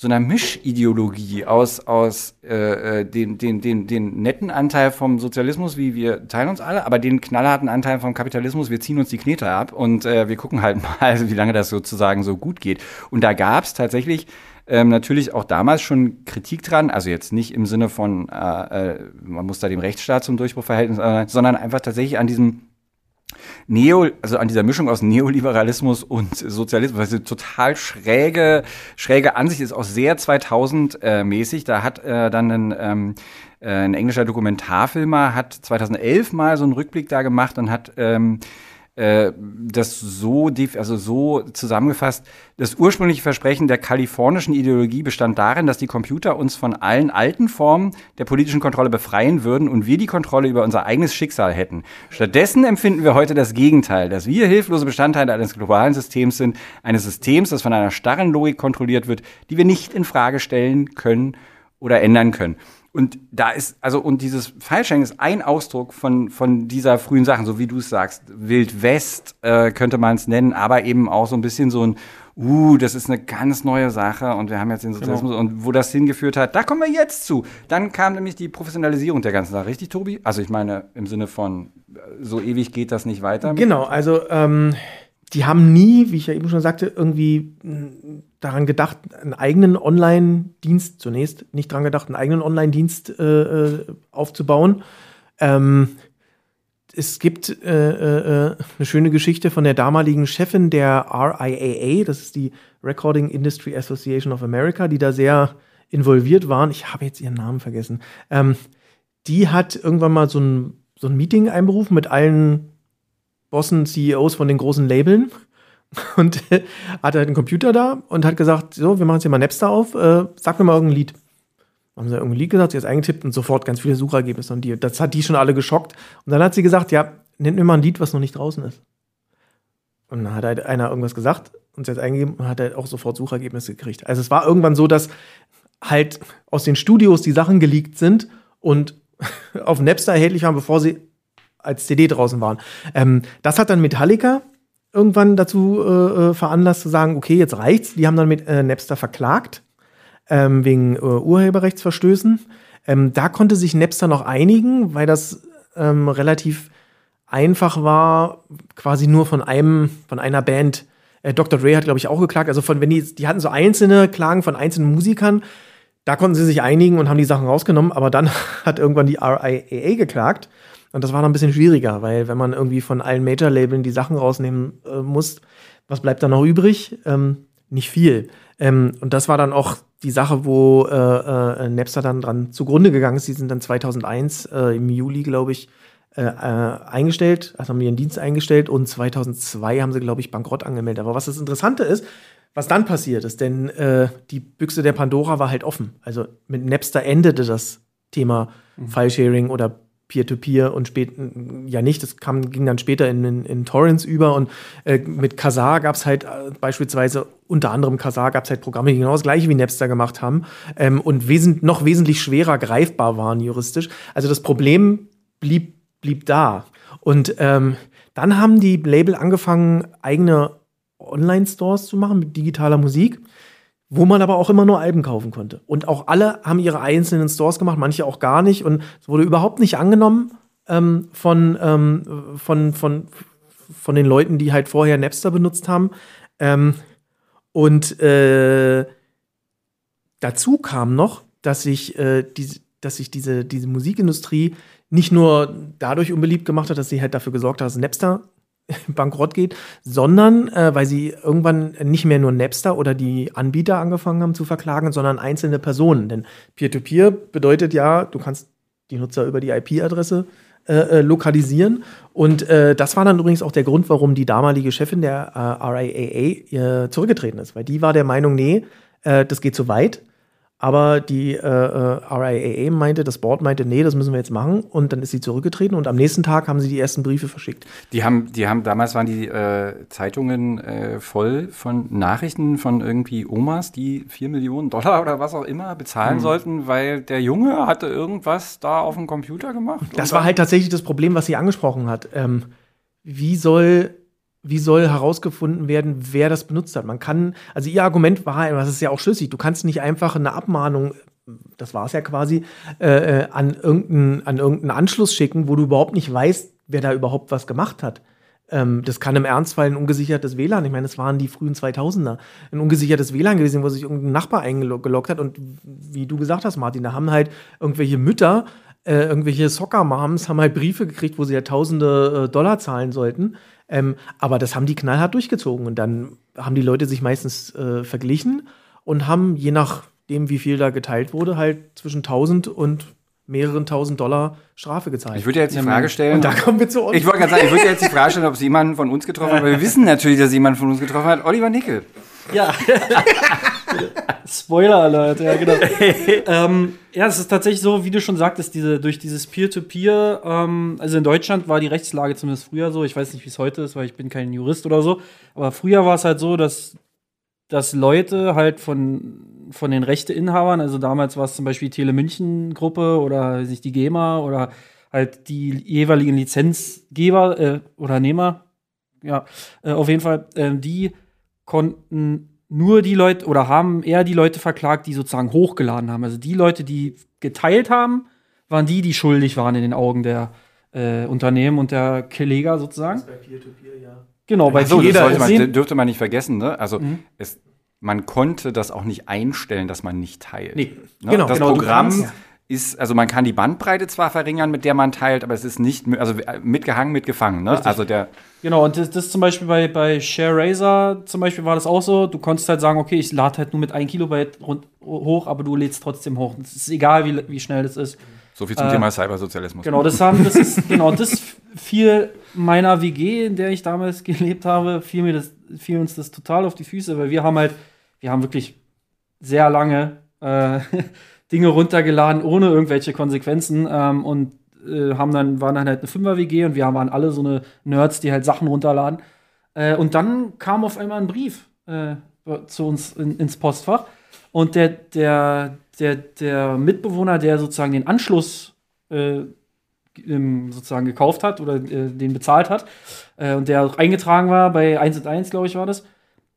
so einer Mischideologie aus, aus äh, äh, den, den, den, den netten Anteil vom Sozialismus, wie wir teilen uns alle, aber den knallharten Anteil vom Kapitalismus, wir ziehen uns die Knete ab und äh, wir gucken halt mal, wie lange das sozusagen so gut geht. Und da gab es tatsächlich ähm, natürlich auch damals schon Kritik dran, also jetzt nicht im Sinne von, äh, äh, man muss da dem Rechtsstaat zum Durchbruch verhalten, äh, sondern einfach tatsächlich an diesem Neo, also an dieser Mischung aus Neoliberalismus und Sozialismus, eine total schräge, schräge Ansicht ist, auch sehr 2000-mäßig. Da hat äh, dann ein, ähm, äh, ein englischer Dokumentarfilmer hat 2011 mal so einen Rückblick da gemacht und hat ähm, äh, das so, also so zusammengefasst, das ursprüngliche Versprechen der kalifornischen Ideologie bestand darin, dass die Computer uns von allen alten Formen der politischen Kontrolle befreien würden und wir die Kontrolle über unser eigenes Schicksal hätten. Stattdessen empfinden wir heute das Gegenteil, dass wir hilflose Bestandteile eines globalen Systems sind, eines Systems, das von einer starren Logik kontrolliert wird, die wir nicht in Frage stellen können oder ändern können. Und da ist, also, und dieses File-Sharing ist ein Ausdruck von, von dieser frühen Sachen, so wie du es sagst. Wild West äh, könnte man es nennen, aber eben auch so ein bisschen so ein, uh, das ist eine ganz neue Sache und wir haben jetzt den Sozialismus genau. und wo das hingeführt hat, da kommen wir jetzt zu. Dann kam nämlich die Professionalisierung der ganzen Sache, richtig, Tobi? Also ich meine, im Sinne von, so ewig geht das nicht weiter. Genau, also ähm, die haben nie, wie ich ja eben schon sagte, irgendwie daran gedacht, einen eigenen Online-Dienst, zunächst nicht daran gedacht, einen eigenen Online-Dienst äh, äh, aufzubauen. Ähm, es gibt äh, äh, eine schöne Geschichte von der damaligen Chefin der RIAA, das ist die Recording Industry Association of America, die da sehr involviert waren. Ich habe jetzt ihren Namen vergessen. Ähm, die hat irgendwann mal so ein, so ein Meeting einberufen mit allen Bossen, CEOs von den großen Labeln und äh, hatte halt einen Computer da und hat gesagt, so, wir machen jetzt hier mal Napster auf, äh, sag mir mal irgendein Lied. Haben sie irgendein Lied gesagt, sie hat eingetippt und sofort ganz viele Suchergebnisse und die, das hat die schon alle geschockt. Und dann hat sie gesagt, ja, nennt mir mal ein Lied, was noch nicht draußen ist. Und dann hat halt einer irgendwas gesagt und sie hat eingegeben und hat halt auch sofort Suchergebnisse gekriegt. Also es war irgendwann so, dass halt aus den Studios die Sachen geleakt sind und auf Napster erhältlich waren, bevor sie als CD draußen waren. Ähm, das hat dann Metallica irgendwann dazu äh, äh, veranlasst zu sagen, okay, jetzt reicht's. Die haben dann mit äh, Napster verklagt ähm, wegen äh, Urheberrechtsverstößen. Ähm, da konnte sich Napster noch einigen, weil das ähm, relativ einfach war, quasi nur von einem, von einer Band. Äh, Dr. Dre hat, glaube ich, auch geklagt. Also von, wenn die, die hatten so einzelne Klagen von einzelnen Musikern, da konnten sie sich einigen und haben die Sachen rausgenommen, aber dann hat irgendwann die RIAA geklagt und das war dann ein bisschen schwieriger, weil wenn man irgendwie von allen Major-Labeln die Sachen rausnehmen äh, muss, was bleibt dann noch übrig? Ähm, nicht viel. Ähm, und das war dann auch die Sache, wo äh, äh, Napster dann dran zugrunde gegangen ist. Die sind dann 2001 äh, im Juli, glaube ich, äh, äh, eingestellt, also haben ihren Dienst eingestellt und 2002 haben sie, glaube ich, Bankrott angemeldet. Aber was das Interessante ist, was dann passiert ist, denn die Büchse der Pandora war halt offen. Also mit Napster endete das Thema mhm. File-Sharing oder Peer-to-Peer -Peer und spät ja nicht. Das kam, ging dann später in, in, in Torrents über und äh, mit Kazaa gab es halt äh, beispielsweise unter anderem Kazaa gab es halt Programme, die genau das gleiche wie Napster gemacht haben ähm, und wesent, noch wesentlich schwerer greifbar waren juristisch. Also das Problem blieb, blieb da. Und ähm, dann haben die Label angefangen, eigene Online-Stores zu machen mit digitaler Musik wo man aber auch immer nur Alben kaufen konnte. Und auch alle haben ihre einzelnen Stores gemacht, manche auch gar nicht. Und es wurde überhaupt nicht angenommen ähm, von, ähm, von, von, von den Leuten, die halt vorher Napster benutzt haben. Ähm, und äh, dazu kam noch, dass sich, äh, die, diese, diese Musikindustrie nicht nur dadurch unbeliebt gemacht hat, dass sie halt dafür gesorgt hat, dass Napster bankrott geht, sondern äh, weil sie irgendwann nicht mehr nur Napster oder die Anbieter angefangen haben zu verklagen, sondern einzelne Personen. Denn Peer-to-Peer -Peer bedeutet ja, du kannst die Nutzer über die IP-Adresse äh, äh, lokalisieren. Und äh, das war dann übrigens auch der Grund, warum die damalige Chefin der äh, RIAA äh, zurückgetreten ist, weil die war der Meinung, nee, äh, das geht zu weit. Aber die äh, äh RIAA meinte, das Board meinte, nee, das müssen wir jetzt machen. Und dann ist sie zurückgetreten und am nächsten Tag haben sie die ersten Briefe verschickt. Die haben, die haben damals waren die äh, Zeitungen äh, voll von Nachrichten von irgendwie Omas, die vier Millionen Dollar oder was auch immer bezahlen hm. sollten, weil der Junge hatte irgendwas da auf dem Computer gemacht. Das war halt tatsächlich das Problem, was sie angesprochen hat. Ähm, wie soll wie soll herausgefunden werden, wer das benutzt hat? Man kann, also ihr Argument war, das ist ja auch schlüssig, du kannst nicht einfach eine Abmahnung, das war es ja quasi, äh, äh, an, irgendeinen, an irgendeinen Anschluss schicken, wo du überhaupt nicht weißt, wer da überhaupt was gemacht hat. Ähm, das kann im Ernstfall ein ungesichertes WLAN, ich meine, das waren die frühen 2000er, ein ungesichertes WLAN gewesen, wo sich irgendein Nachbar eingeloggt hat und wie du gesagt hast, Martin, da haben halt irgendwelche Mütter äh, irgendwelche Soccer-Moms haben halt Briefe gekriegt, wo sie ja tausende äh, Dollar zahlen sollten. Ähm, aber das haben die knallhart durchgezogen. Und dann haben die Leute sich meistens äh, verglichen und haben, je nachdem, wie viel da geteilt wurde, halt zwischen 1000 und mehreren tausend Dollar Strafe gezahlt. Ich würde jetzt die Frage stellen. Und da kommen wir zu uns. Ich wollte gerade sagen, ich würde jetzt die Frage stellen, ob es jemanden von uns getroffen hat, weil wir wissen natürlich, dass jemand von uns getroffen hat. Oliver Nickel. Ja. Spoiler Alert, ja, genau. ähm, ja, es ist tatsächlich so, wie du schon sagtest, diese, durch dieses Peer-to-Peer, -Peer, ähm, also in Deutschland war die Rechtslage zumindest früher so, ich weiß nicht, wie es heute ist, weil ich bin kein Jurist oder so, aber früher war es halt so, dass dass Leute halt von, von den Rechteinhabern, also damals war es zum Beispiel die Telemünchen-Gruppe oder sich die GEMA oder halt die jeweiligen Lizenzgeber äh, oder Nehmer, ja, äh, auf jeden Fall, äh, die konnten nur die Leute oder haben eher die Leute verklagt, die sozusagen hochgeladen haben. Also die Leute, die geteilt haben, waren die, die schuldig waren in den Augen der äh, Unternehmen und der Kläger sozusagen. Das bei Peer-to-Peer, ja. Genau, bei so, jeder das man, dürfte man nicht vergessen, ne? Also mhm. es, man konnte das auch nicht einstellen, dass man nicht teilt. Nee, ne? genau. Das genau, Programm kannst, ja. Ist, also man kann die Bandbreite zwar verringern, mit der man teilt, aber es ist nicht, also mitgehangen, mitgefangen, ne? Also der Genau, und das, das zum Beispiel bei, bei ShareRazer zum Beispiel war das auch so. Du konntest halt sagen, okay, ich lade halt nur mit 1 Kilobyte rund, hoch, aber du lädst trotzdem hoch. Es ist egal, wie, wie schnell das ist. So viel zum äh, Thema Cybersozialismus. Genau, das haben, das ist, genau, das fiel meiner WG, in der ich damals gelebt habe, fiel mir das, fiel uns das total auf die Füße, weil wir haben halt, wir haben wirklich sehr lange äh, Dinge runtergeladen, ohne irgendwelche Konsequenzen ähm, und äh, haben dann, waren dann halt eine Fünfer-WG und wir waren alle so eine Nerds, die halt Sachen runterladen. Äh, und dann kam auf einmal ein Brief äh, zu uns in, ins Postfach und der, der, der, der Mitbewohner, der sozusagen den Anschluss äh, sozusagen gekauft hat oder äh, den bezahlt hat äh, und der eingetragen war bei 1 und 1, glaube ich, war das,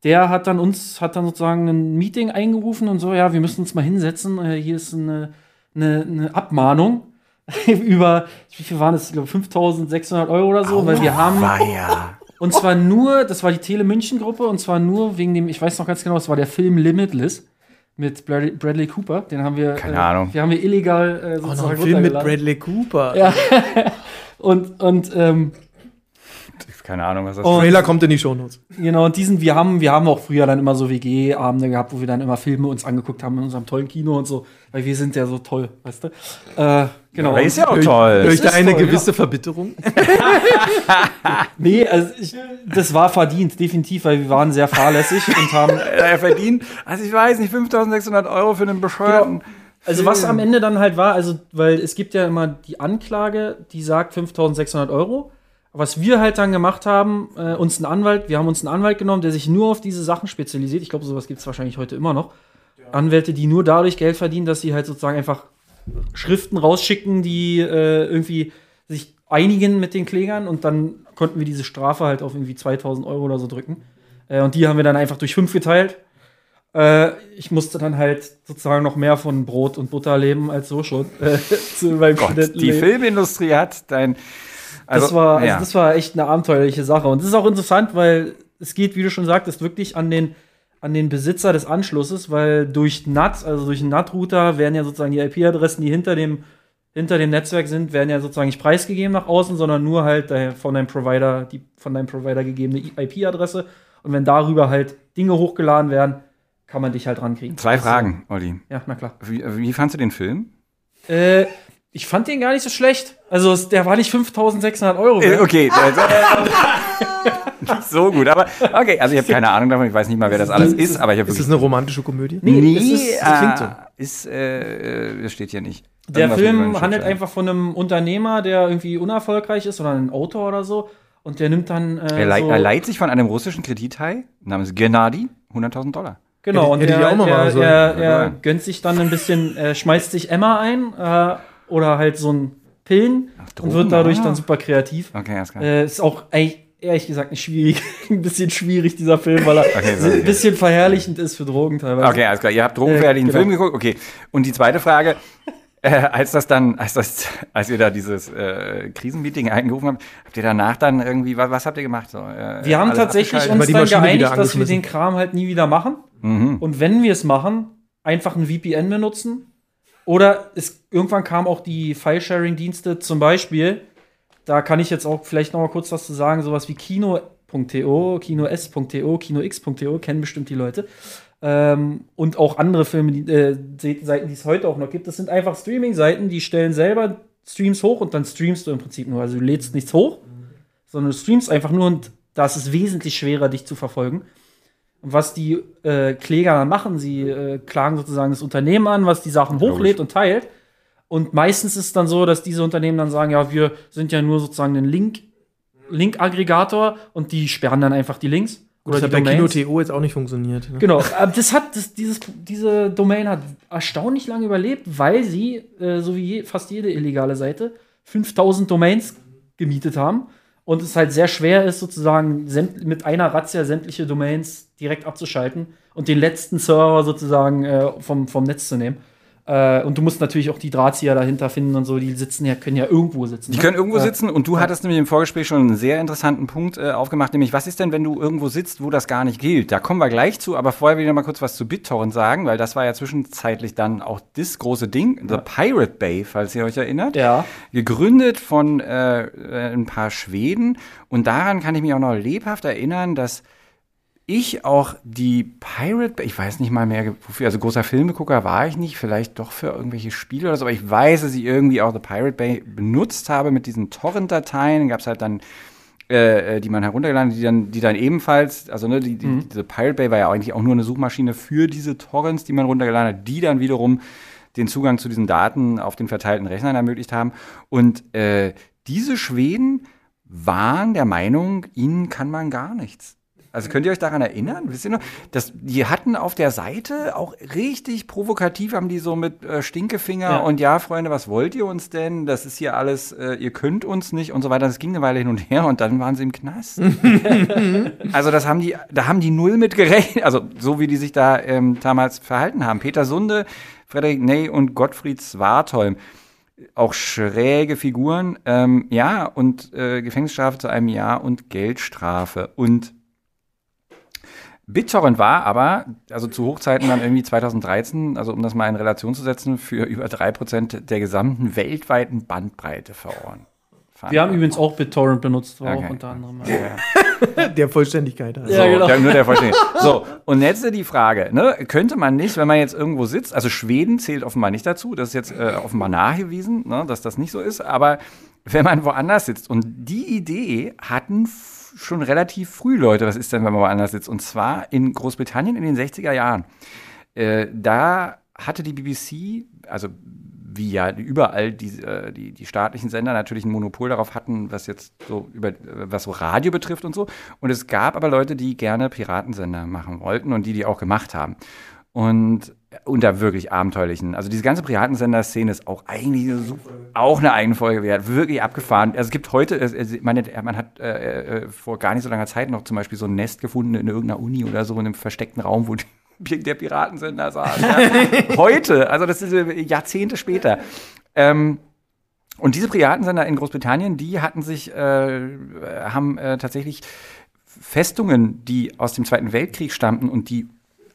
der hat dann uns, hat dann sozusagen ein Meeting eingerufen und so, ja, wir müssen uns mal hinsetzen, äh, hier ist eine, eine, eine Abmahnung über, wie viel waren das, ich glaube 5600 Euro oder so, Aua, weil wir haben, ja. und zwar nur, das war die Tele München Gruppe und zwar nur wegen dem, ich weiß noch ganz genau, das war der Film Limitless mit Bradley Cooper. Den haben wir. Keine äh, Ahnung. Wir haben wir illegal äh, sozusagen. Oh, noch ein Film mit Bradley Cooper. Ja. und und ähm, keine Ahnung, was das ist. Trailer kommt in die Shownotes. Genau, und diesen, wir haben, wir haben auch früher dann immer so WG-Abende gehabt, wo wir dann immer Filme uns angeguckt haben in unserem tollen Kino und so, weil wir sind ja so toll, weißt du? Äh, genau. Ja, ist ja auch toll. Durch eine toll, gewisse ja. Verbitterung. nee, also ich, das war verdient, definitiv, weil wir waren sehr fahrlässig und haben. Er verdient, also ich weiß nicht, 5600 Euro für einen bescheuerten. Genau. Also was am Ende dann halt war, also weil es gibt ja immer die Anklage, die sagt 5600 Euro was wir halt dann gemacht haben, äh, uns einen Anwalt, wir haben uns einen Anwalt genommen, der sich nur auf diese Sachen spezialisiert. Ich glaube, sowas gibt es wahrscheinlich heute immer noch. Ja. Anwälte, die nur dadurch Geld verdienen, dass sie halt sozusagen einfach Schriften rausschicken, die äh, irgendwie sich einigen mit den Klägern und dann konnten wir diese Strafe halt auf irgendwie 2000 Euro oder so drücken. Äh, und die haben wir dann einfach durch fünf geteilt. Äh, ich musste dann halt sozusagen noch mehr von Brot und Butter leben als so schon. Äh, zu meinem Gott, die Filmindustrie hat dein also, das, war, also das war echt eine abenteuerliche Sache. Und das ist auch interessant, weil es geht, wie du schon sagtest, wirklich an den, an den Besitzer des Anschlusses, weil durch NAT, also durch einen NAT-Router, werden ja sozusagen die IP-Adressen, die hinter dem, hinter dem Netzwerk sind, werden ja sozusagen nicht preisgegeben nach außen, sondern nur halt von deinem Provider, die von deinem Provider gegebene IP-Adresse. Und wenn darüber halt Dinge hochgeladen werden, kann man dich halt rankriegen. Zwei Fragen, Olli. Ja, na klar. Wie, wie fandst du den Film? Äh, ich fand den gar nicht so schlecht. Also, der war nicht 5600 Euro. Wert. Okay. Also, nicht so gut, aber okay. Also, ich habe keine Ahnung davon. Ich weiß nicht mal, wer das alles ist. Aber ich ist das eine romantische Komödie? Nee, nee es ist, das klingt so. Ist, äh, das steht hier nicht. Der Film handelt einfach von einem Unternehmer, der irgendwie unerfolgreich ist oder ein Autor oder so. Und der nimmt dann. Äh, er, lei so er leiht sich von einem russischen Kredithai namens Gennady 100.000 Dollar. Genau, und er, er, er, er, gönnt sich dann ein bisschen, äh, schmeißt sich Emma ein, äh, oder halt so ein Pillen Ach, und wird dadurch ah. dann super kreativ. Okay, alles klar. Äh, ist auch ehrlich gesagt nicht schwierig, ein bisschen schwierig dieser Film, weil er okay, so ein bisschen verherrlichend ist für Drogen teilweise. Okay, alles klar. Ihr habt drogenverherrlichen äh, genau. Film geguckt. Okay. Und die zweite Frage. Äh, als das dann, als das, als ihr da dieses äh, Krisenmeeting eingerufen habt, habt ihr danach dann irgendwie, was, was habt ihr gemacht? So, äh, wir haben tatsächlich uns dann geeinigt, dass wir den Kram halt nie wieder machen. Mhm. Und wenn wir es machen, einfach ein VPN benutzen oder es, irgendwann kamen auch die File-Sharing-Dienste zum Beispiel. Da kann ich jetzt auch vielleicht noch mal kurz was zu sagen. Sowas wie Kino.to, KinoS.to, KinoX.to kennen bestimmt die Leute. Ähm, und auch andere Filme, die, äh, Seiten, die es heute auch noch gibt. Das sind einfach Streaming-Seiten, die stellen selber Streams hoch und dann streamst du im Prinzip nur. Also du lädst nichts hoch, sondern du streamst einfach nur und da ist es wesentlich schwerer, dich zu verfolgen. Und was die äh, Kläger dann machen, sie äh, klagen sozusagen das Unternehmen an, was die Sachen hochlädt und teilt. Und meistens ist es dann so, dass diese Unternehmen dann sagen, ja, wir sind ja nur sozusagen ein Link, Link-Aggregator und die sperren dann einfach die Links Oder das hat bei Kino.to jetzt auch nicht funktioniert. Ne? Genau, aber das hat, das, dieses, diese Domain hat erstaunlich lange überlebt, weil sie, äh, so wie je, fast jede illegale Seite, 5000 Domains gemietet haben und es halt sehr schwer ist, sozusagen mit einer Razzia sämtliche Domains direkt abzuschalten und den letzten Server sozusagen äh, vom, vom Netz zu nehmen. Äh, und du musst natürlich auch die Drahtzieher dahinter finden und so, die sitzen ja, können ja irgendwo sitzen. Die ne? können irgendwo ja. sitzen und du hattest nämlich im Vorgespräch schon einen sehr interessanten Punkt äh, aufgemacht, nämlich was ist denn, wenn du irgendwo sitzt, wo das gar nicht gilt? Da kommen wir gleich zu, aber vorher will ich noch mal kurz was zu BitTorrent sagen, weil das war ja zwischenzeitlich dann auch das große Ding. The Pirate Bay, falls ihr euch erinnert. Ja. Gegründet von äh, äh ein paar Schweden und daran kann ich mich auch noch lebhaft erinnern, dass ich auch die Pirate Bay, ich weiß nicht mal mehr, wofür, also großer Filmegucker war ich nicht, vielleicht doch für irgendwelche Spiele oder so, aber ich weiß, dass ich irgendwie auch The Pirate Bay benutzt habe mit diesen Torrent-Dateien. Gab es halt dann, äh, äh, die man heruntergeladen, die dann, die dann ebenfalls, also ne, die, die, mhm. diese Pirate Bay war ja eigentlich auch nur eine Suchmaschine für diese Torrents, die man runtergeladen hat, die dann wiederum den Zugang zu diesen Daten auf den verteilten Rechnern ermöglicht haben. Und äh, diese Schweden waren der Meinung, ihnen kann man gar nichts. Also könnt ihr euch daran erinnern? Wisst ihr noch? Das, die hatten auf der Seite auch richtig provokativ, haben die so mit äh, Stinkefinger ja. und ja, Freunde, was wollt ihr uns denn? Das ist hier alles, äh, ihr könnt uns nicht und so weiter. Das ging eine Weile hin und her und dann waren sie im Knast. also das haben die, da haben die null mit gerechnet, also so wie die sich da ähm, damals verhalten haben. Peter Sunde, Frederik Ney und Gottfried Swartholm auch schräge Figuren, ähm, ja, und äh, Gefängnisstrafe zu einem Jahr und Geldstrafe. Und BitTorrent war aber, also zu Hochzeiten dann irgendwie 2013, also um das mal in Relation zu setzen, für über 3% der gesamten weltweiten Bandbreite verloren. Wir haben übrigens auch BitTorrent benutzt, war okay. auch unter anderem. Ja. der Vollständigkeit. Also. Ja, genau. nur der Vollständigkeit. So, und jetzt die Frage, ne? könnte man nicht, wenn man jetzt irgendwo sitzt, also Schweden zählt offenbar nicht dazu, das ist jetzt äh, offenbar nachgewiesen, ne, dass das nicht so ist, aber wenn man woanders sitzt und die Idee hatten schon relativ früh Leute, was ist denn, wenn man woanders sitzt? Und zwar in Großbritannien in den 60er Jahren. Äh, da hatte die BBC, also wie ja überall die, äh, die, die staatlichen Sender natürlich ein Monopol darauf hatten, was jetzt so über was so Radio betrifft und so. Und es gab aber Leute, die gerne Piratensender machen wollten und die die auch gemacht haben. Und unter wirklich abenteuerlichen. Also diese ganze Piratensender-Szene ist auch eigentlich auch eine eigene Folge wert. Wirklich abgefahren. Also es gibt heute, man, man hat äh, äh, vor gar nicht so langer Zeit noch zum Beispiel so ein Nest gefunden in irgendeiner Uni oder so in einem versteckten Raum, wo der Piratensender saß. Ja. heute, also das ist äh, Jahrzehnte später. Ähm, und diese Piratensender in Großbritannien, die hatten sich, äh, haben äh, tatsächlich Festungen, die aus dem Zweiten Weltkrieg stammten und die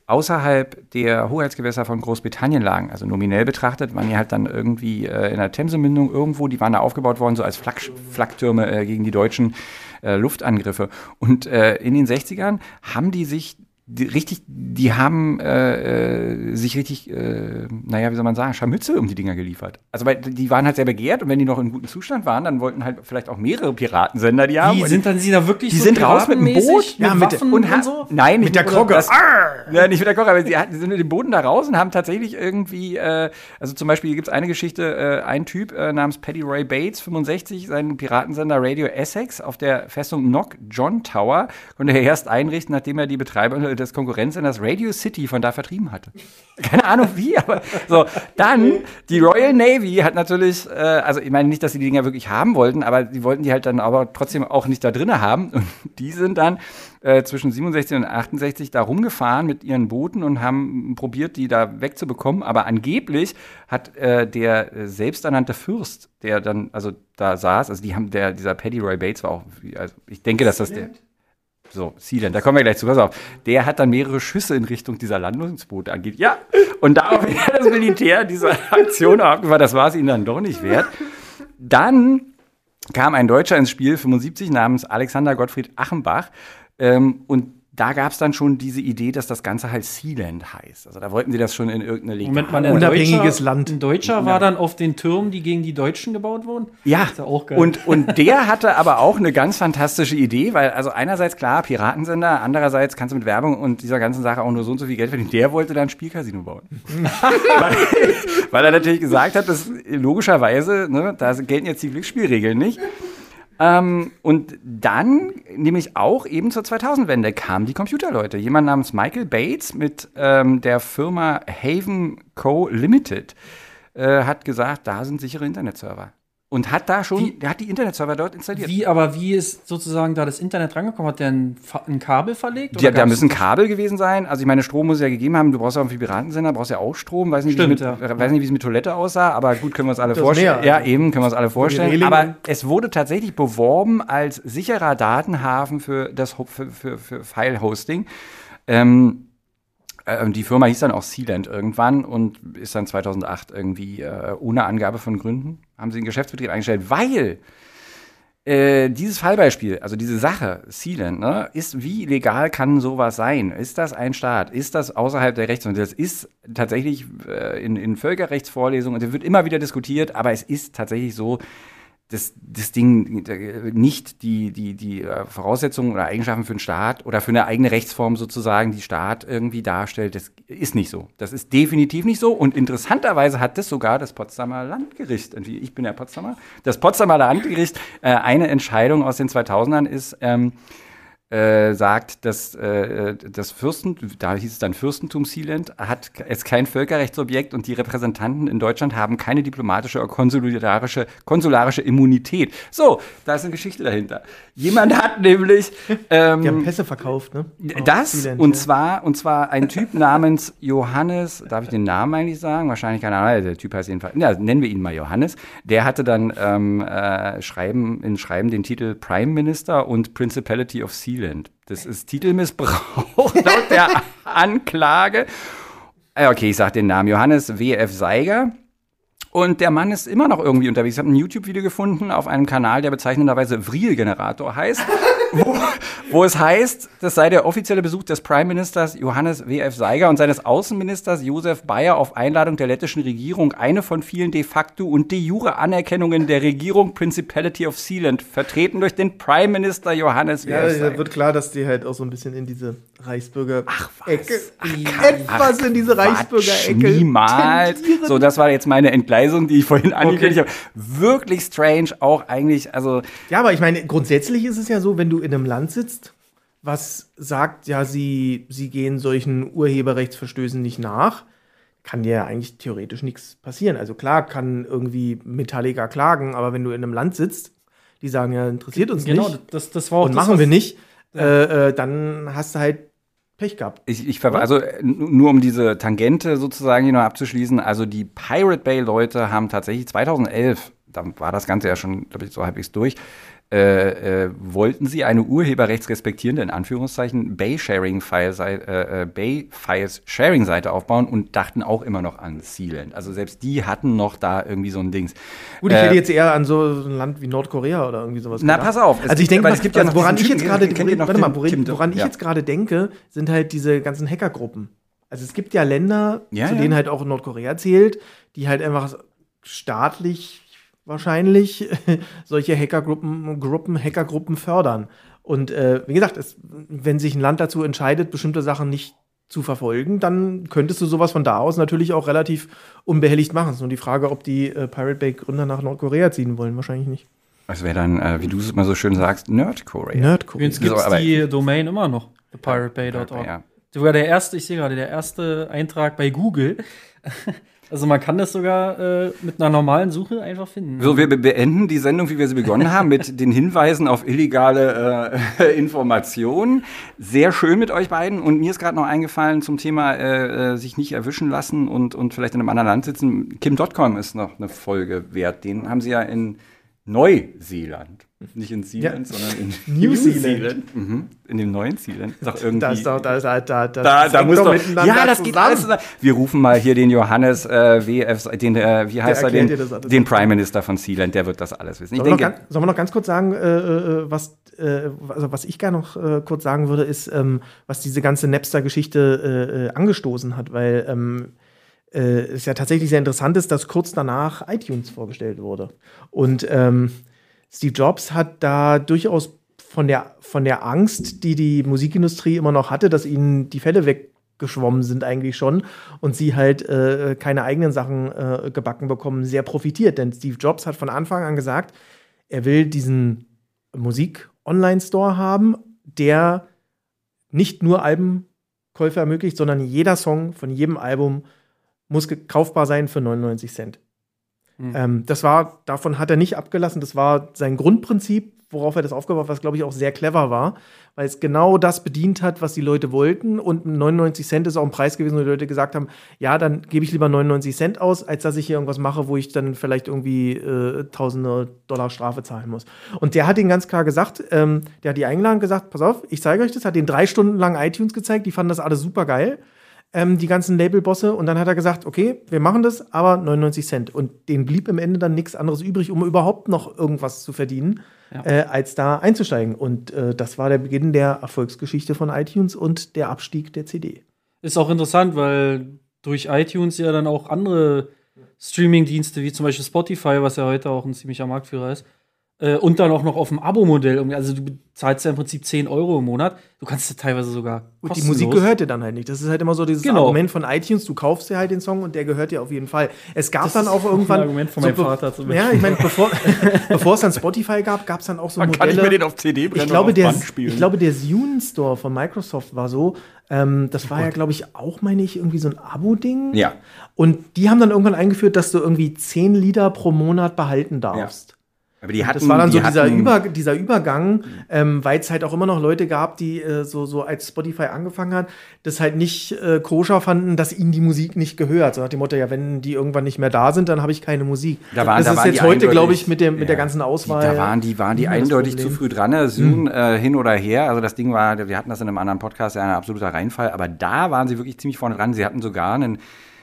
außerhalb der Hoheitsgewässer von Großbritannien lagen. Also nominell betrachtet waren die halt dann irgendwie äh, in der Themsemündung irgendwo, die waren da aufgebaut worden, so als Flak Flaktürme äh, gegen die deutschen äh, Luftangriffe. Und äh, in den 60ern haben die sich die, richtig, die haben äh, äh, sich richtig, äh, naja, wie soll man sagen, Scharmütze um die Dinger geliefert. Also weil die waren halt sehr begehrt und wenn die noch in gutem Zustand waren, dann wollten halt vielleicht auch mehrere Piratensender die haben. Die sind dann sie da wirklich die so sind raus mit dem Boot, ja, mit, Waffen und, und so? Nein, mit der Krogge. Ja, nicht mit der Krogge, aber sie, hatten, sie sind mit dem Boden da raus und haben tatsächlich irgendwie, äh, also zum Beispiel gibt es eine Geschichte, äh, ein Typ äh, namens Paddy Ray Bates, 65, seinen Piratensender Radio Essex auf der Festung Knock John Tower konnte er erst einrichten, nachdem er die Betreiber des Konkurrenzsenders Radio City von da vertrieben hatte. Keine Ahnung wie, aber so. Dann, die Royal Navy hat natürlich, äh, also ich meine nicht, dass sie die Dinger wirklich haben wollten, aber sie wollten die halt dann aber trotzdem auch nicht da drin haben. Und die sind dann äh, zwischen 67 und 68 da rumgefahren mit ihren Booten und haben probiert, die da wegzubekommen. Aber angeblich hat äh, der selbsternannte Fürst, der dann also da saß, also die haben der dieser Paddy Roy Bates war auch, also ich denke, dass das der so, Sealand, da kommen wir gleich zu. Pass auf. Der hat dann mehrere Schüsse in Richtung dieser Landungsboote angeht. Ja, und daraufhin hat das Militär diese Aktion abgefahren. Das war es ihnen dann doch nicht wert. Dann kam ein Deutscher ins Spiel, 75, namens Alexander Gottfried Achenbach. Ähm, und da gab es dann schon diese Idee, dass das Ganze halt Sealand heißt. Also da wollten sie das schon in irgendeine Liga. Moment mal, ein unabhängiges Land. Ein Deutscher war dann auf den Türmen, die gegen die Deutschen gebaut wurden? Ja. Das ist ja auch geil. Und, und der hatte aber auch eine ganz fantastische Idee, weil also einerseits klar, Piratensender, andererseits kannst du mit Werbung und dieser ganzen Sache auch nur so und so viel Geld verdienen. Der wollte dann ein Spielcasino bauen. weil, weil, er natürlich gesagt hat, dass logischerweise, ne, da gelten jetzt die Glücksspielregeln nicht. Ähm, und dann, nämlich auch eben zur 2000-Wende, kamen die Computerleute. Jemand namens Michael Bates mit ähm, der Firma Haven Co. Limited äh, hat gesagt, da sind sichere Internetserver. Und hat da schon, wie, der hat die Internetserver dort installiert. Wie, aber wie ist sozusagen da das Internet rangekommen? Hat der ein, ein Kabel verlegt? Ja, da müssen Kabel gewesen sein. Also ich meine, Strom muss es ja gegeben haben. Du brauchst ja auch einen Piratensender, brauchst ja auch Strom. Weiß nicht, Stimmt, wie es mit, ja. es mit Toilette aussah, aber gut, können wir uns alle Das vorstellen. Meer, ja, also. eben, können wir uns alle vorstellen. Aber es wurde tatsächlich beworben als sicherer Datenhafen für das für, für, für File-Hosting. Ähm, äh, die Firma hieß dann auch Sealand irgendwann und ist dann 2008 irgendwie äh, ohne Angabe von Gründen, haben sie den Geschäftsbetrieb eingestellt, weil äh, dieses Fallbeispiel, also diese Sache, Sealand, ne, ist, wie legal kann sowas sein? Ist das ein Staat? Ist das außerhalb der Rechtsordnung? Das ist tatsächlich äh, in, in Völkerrechtsvorlesungen, das wird immer wieder diskutiert, aber es ist tatsächlich so, dass das Ding nicht die, die, die äh, Voraussetzungen oder Eigenschaften für einen Staat oder für eine eigene Rechtsform sozusagen, die Staat irgendwie darstellt. Das ist nicht so. Das ist definitiv nicht so. Und interessanterweise hat das sogar das Potsdamer Landgericht, ich bin ja Potsdamer, das Potsdamer Landgericht, äh, eine Entscheidung aus den 2000ern ist, ähm, äh, sagt, dass äh, das Fürsten, da hieß es dann Fürstentum Sealand, hat ist kein Völkerrechtsobjekt und die Repräsentanten in Deutschland haben keine diplomatische oder konsularische, konsularische Immunität. So, da ist eine Geschichte dahinter. Jemand hat nämlich ähm, Die haben Pässe verkauft, ne? das Sealand, und ja. zwar und zwar ein Typ namens Johannes, darf ich den Namen eigentlich sagen? Wahrscheinlich keine Ahnung. Der Typ heißt jedenfalls, ja, nennen wir ihn mal Johannes. Der hatte dann ähm, äh, schreiben in Schreiben den Titel Prime Minister und Principality of Sealand. Das ist Titelmissbrauch laut der Anklage. Äh, Okay, ich sag den Namen Johannes W.F. Seiger. Und der Mann ist immer noch irgendwie unterwegs. Ich habe ein YouTube-Video gefunden auf einem Kanal, der bezeichnenderweise Vril-Generator heißt, wo, wo es heißt, das sei der offizielle Besuch des Prime Ministers Johannes W.F. Seiger und seines Außenministers Josef Bayer auf Einladung der lettischen Regierung eine von vielen de facto und de jure Anerkennungen der Regierung Principality of Sealand, vertreten durch den Prime Minister Johannes Ja, W.F. da Seiger. wird klar, dass die halt auch so ein bisschen in diese Reichsbürger-Ecke, Ach, etwas in diese Quatsch, Reichsbürger-Ecke. Niemals. tendieren. So, das war jetzt meine Entgleisung, die ich vorhin angekündigt habe. Wirklich strange, auch eigentlich, also Ja, aber ich meine, grundsätzlich ist es ja so, wenn du in einem Land sitzt, was sagt, ja, sie, sie gehen solchen Urheberrechtsverstößen nicht nach, kann dir ja eigentlich theoretisch nichts passieren. Also klar kann irgendwie Metallica klagen, aber wenn du in einem Land sitzt, die sagen, ja, interessiert uns Genau, nicht das, das war auch und das, machen was- wir nicht, äh, äh, dann hast du halt Pech gehabt. Ich, ich also äh, nur um diese Tangente sozusagen hier noch abzuschließen, also die Pirate Bay Leute haben tatsächlich 2011, da war das Ganze ja schon, glaube ich, so halbwegs durch, äh, äh, wollten sie eine urheberrechtsrespektierende, in Anführungszeichen, Bay-Sharing-File, äh, äh, Bay-Files-Sharing-Seite aufbauen und dachten auch immer noch an Sealand. Also selbst die hatten noch da irgendwie so ein Dings. Gut, ich Äh, hätte jetzt eher an so ein Land wie Nordkorea oder irgendwie sowas Na, gedacht. pass auf, Also ich denke, es gibt ja noch woran ich jetzt gerade warte mal, woran, ich jetzt gerade denke, sind halt diese ganzen Hackergruppen. Also es gibt ja Länder, Ja, zu ja. denen halt auch Nordkorea zählt, die halt einfach staatlich wahrscheinlich solche Hackergruppen, Gruppen, Hackergruppen fördern. Und äh, wie gesagt, es, wenn sich ein Land dazu entscheidet, bestimmte Sachen nicht zu verfolgen, dann könntest du sowas von da aus natürlich auch relativ unbehelligt machen. Es ist nur die Frage, ob die äh, Pirate Bay Gründer nach Nordkorea ziehen wollen. Wahrscheinlich nicht. Das wäre dann, äh, wie du es mal so schön sagst, Nerdkorea. Nordkorea. Übrigens gibt es So, die Domain immer noch, thepiratebay.org. Ja. Sogar der erste, ich sehe gerade, der erste Eintrag bei Google. Also man kann das sogar äh, mit einer normalen Suche einfach finden. So, wir be- beenden die Sendung, wie wir sie begonnen haben, mit den Hinweisen auf illegale äh, Informationen. Sehr schön mit euch beiden. Und mir ist gerade noch eingefallen zum Thema äh, äh, sich nicht erwischen lassen und, und vielleicht in einem anderen Land sitzen. Kim.com ist noch eine Folge wert. Den haben sie ja in Neuseeland. Nicht in Sealand, Ja. sondern in New New Zealand. Mhm. In dem neuen Sealand. Ist irgendwie. Da ist doch, da ist da, da, da muss doch ja, das geht alles. Wir rufen mal hier den Johannes äh, WF, den, äh, wie heißt er, erklärt den, den Prime Minister von Sealand, der wird das alles wissen. Ich Sollen wir, noch denke, ganz, sollen wir noch ganz kurz sagen, äh, äh, was, äh, also was ich gerne noch äh, kurz sagen würde, ist, ähm, was diese ganze Napster-Geschichte angestoßen hat, weil ähm, äh, es ja tatsächlich sehr interessant ist, dass kurz danach iTunes vorgestellt wurde. Und ähm, Steve Jobs hat da durchaus von der, von der Angst, die die Musikindustrie immer noch hatte, dass ihnen die Fälle weggeschwommen sind eigentlich schon und sie halt äh, keine eigenen Sachen äh, gebacken bekommen, sehr profitiert. Denn Steve Jobs hat von Anfang an gesagt, er will diesen Musik-Online-Store haben, der nicht nur Albenkäufe ermöglicht, sondern jeder Song von jedem Album muss kaufbar sein für 99 Cent. Mhm. Ähm, das war, davon hat er nicht abgelassen, das war sein Grundprinzip, worauf er das aufgebaut hat, was glaube ich auch sehr clever war, weil es genau das bedient hat, was die Leute wollten. Und 99 Cent ist auch ein Preis gewesen, wo die Leute gesagt haben: Ja, dann gebe ich lieber 99 Cent aus, als dass ich hier irgendwas mache, wo ich dann vielleicht irgendwie äh, tausende Dollar Strafe zahlen muss. Und der hat ihn ganz klar gesagt: ähm, Der hat die eingeladen gesagt: Pass auf, ich zeige euch das. Hat den drei Stunden lang iTunes gezeigt, die fanden das alles super geil ähm, die ganzen Labelbosse. Und dann hat er gesagt, okay, wir machen das, aber 99 Cent. Und denen blieb im Ende dann nichts anderes übrig, um überhaupt noch irgendwas zu verdienen, ja. äh, als da einzusteigen. Und äh, das war der Beginn der Erfolgsgeschichte von iTunes und der Abstieg der CD. Ist auch interessant, weil durch iTunes ja dann auch andere Streaming-Dienste wie zum Beispiel Spotify, was ja heute auch ein ziemlicher Marktführer ist, äh, und dann auch noch auf dem Abo-Modell. Also du bezahlst ja im Prinzip 10 Euro im Monat. Du kannst ja teilweise sogar. Und die Musik gehört dir dann halt nicht. Das ist halt immer so dieses genau. Argument von iTunes, du kaufst dir halt den Song und der gehört dir auf jeden Fall. Es gab das dann auch irgendwann. Ein Argument von meinem so, Vater zum Ja, ich meine, bevor, bevor es dann Spotify gab, gab es dann auch so Man Modelle. Kann ich mir den auf CD brennen ich glaube, der, Ich glaube, der Zune Store von Microsoft war so, ähm, das war ja, glaube ich, auch, meine ich, irgendwie so ein Abo-Ding. Ja. Und die haben dann irgendwann eingeführt, dass du irgendwie 10 Lieder pro Monat behalten darfst. Ja. Aber die hatten, das war dann so dieser, Über, dieser Übergang, ähm, weil es halt auch immer noch Leute gab, die äh, so, so als Spotify angefangen hat, das halt nicht äh, koscher fanden, dass ihnen die Musik nicht gehört. So nach dem Motto, ja, wenn die irgendwann nicht mehr da sind, dann habe ich keine Musik. Da waren, das da ist jetzt heute, glaube ich, mit, dem, mit ja, der ganzen Auswahl. Die, da waren die, waren die eindeutig zu früh dran. Ne? Zoom mhm. äh, hin oder her. Also das Ding war, wir hatten das in einem anderen Podcast, ja ein absoluter Reinfall. Aber da waren sie wirklich ziemlich vorne dran. Sie hatten sogar einen,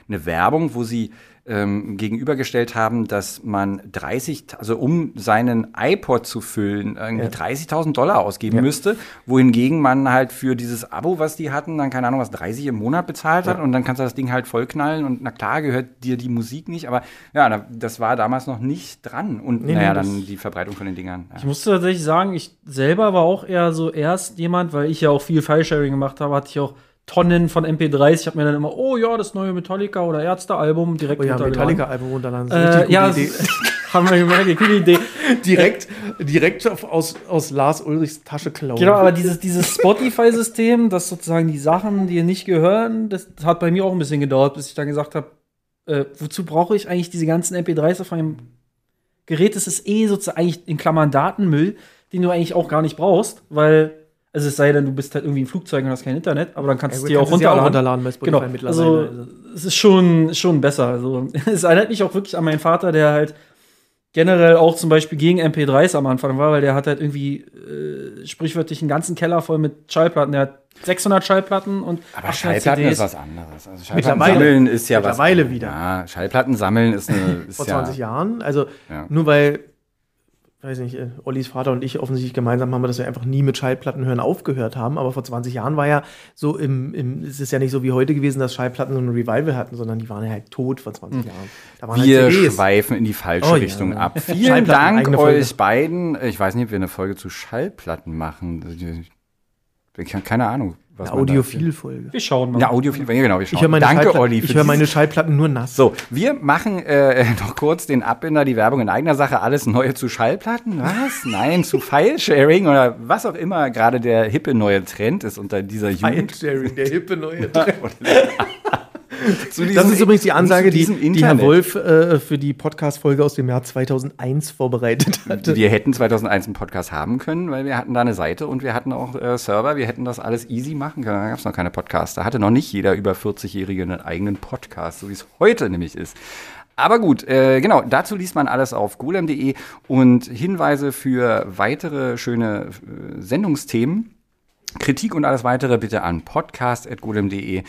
eine Werbung, wo sie ähm, gegenübergestellt haben, dass man 30, also um seinen iPod zu füllen, irgendwie ja. 30.000 Dollar ausgeben ja. müsste, wohingegen man halt für dieses Abo, was die hatten, dann keine Ahnung, was 30 im Monat bezahlt hat ja. und dann kannst du das Ding halt vollknallen und na klar gehört dir die Musik nicht, aber ja, das war damals noch nicht dran und nee, naja, dann die Verbreitung von den Dingern. Ich musste tatsächlich sagen, ich selber war auch eher so erst jemand, weil ich ja auch viel File-Sharing gemacht habe, hatte ich auch Tonnen von MP3s. Ich habe mir dann immer, oh ja, das neue Metallica oder Ärzte-Album direkt oh ja, Metallica-Album runterladen. Äh, ja, Idee. haben wir gemerkt, coole Idee. direkt, direkt aus, aus Lars Ulrichs Tasche klauen. Genau, aber dieses, dieses Spotify-System, das sozusagen die Sachen, die nicht gehören, das hat bei mir auch ein bisschen gedauert, bis ich dann gesagt habe, äh, wozu brauche ich eigentlich diese ganzen MP3s auf meinem Gerät? Das ist eh sozusagen eigentlich in Klammern Datenmüll, den du eigentlich auch gar nicht brauchst, weil also es sei denn, du bist halt irgendwie ein Flugzeug und hast kein Internet, aber dann kannst ja, du dir auch runterladen. Auch runterladen bei Spotify genau. mittlerweile. Also es ist schon, schon besser. Also es erinnert mich auch wirklich an meinen Vater, der halt generell auch zum Beispiel gegen MP3s am Anfang war, weil der hat halt irgendwie äh, sprichwörtlich einen ganzen Keller voll mit Schallplatten. Der hat 600 Schallplatten und aber Schallplatten CDs. ist was anderes. Also Schallplatten mittlerweile, sammeln ist ja mittlerweile was. wieder. Ja, Schallplatten sammeln ist eine. Ist Vor 20 ja, Jahren. Also ja. nur weil weiß nicht, äh, Ollis Vater und ich offensichtlich gemeinsam haben wir, dass wir einfach nie mit Schallplatten hören aufgehört haben. Aber vor 20 Jahren war ja so im, im es ist ja nicht so wie heute gewesen, dass Schallplatten so ein Revival hatten, sondern die waren ja halt tot vor 20 hm. Jahren. wir halt schweifen in die falsche oh, Richtung ja. ab. Vielen Dank euch beiden. Ich weiß nicht, ob wir eine Folge zu Schallplatten machen. Ich habe keine Ahnung. Was eine Audiophil-Folge. Wir schauen mal. Ja, Audiophil, ja, genau, wir schauen. Ich meine Danke, Olli. Ich höre meine Schallplatten nur nass. So, wir machen äh, noch kurz den Abbinder, die Werbung in eigener Sache. Alles Neue zu Schallplatten? Was? Nein, zu File-Sharing oder was auch immer gerade der hippe neue Trend ist unter dieser Jugend. File-Sharing, der hippe neue Trend. das ist übrigens die Ansage, die, die Herr Wolf äh, für die Podcast-Folge aus dem Jahr 2001 vorbereitet hatte. Wir hätten 2001 einen Podcast haben können, weil wir hatten da eine Seite und wir hatten auch äh, Server. Wir hätten das alles easy machen können. Da gab es noch keine Podcasts. Da hatte noch nicht jeder über 40-Jährige einen eigenen Podcast, so wie es heute nämlich ist. Aber gut, äh, genau, dazu liest man alles auf golem.de und Hinweise für weitere schöne äh, Sendungsthemen, Kritik und alles weitere bitte an podcast.golem.de.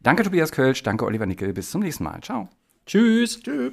Danke, Tobias Kölsch. Danke, Oliver Nickel. Bis zum nächsten Mal. Ciao. Tschüss. Tschüss.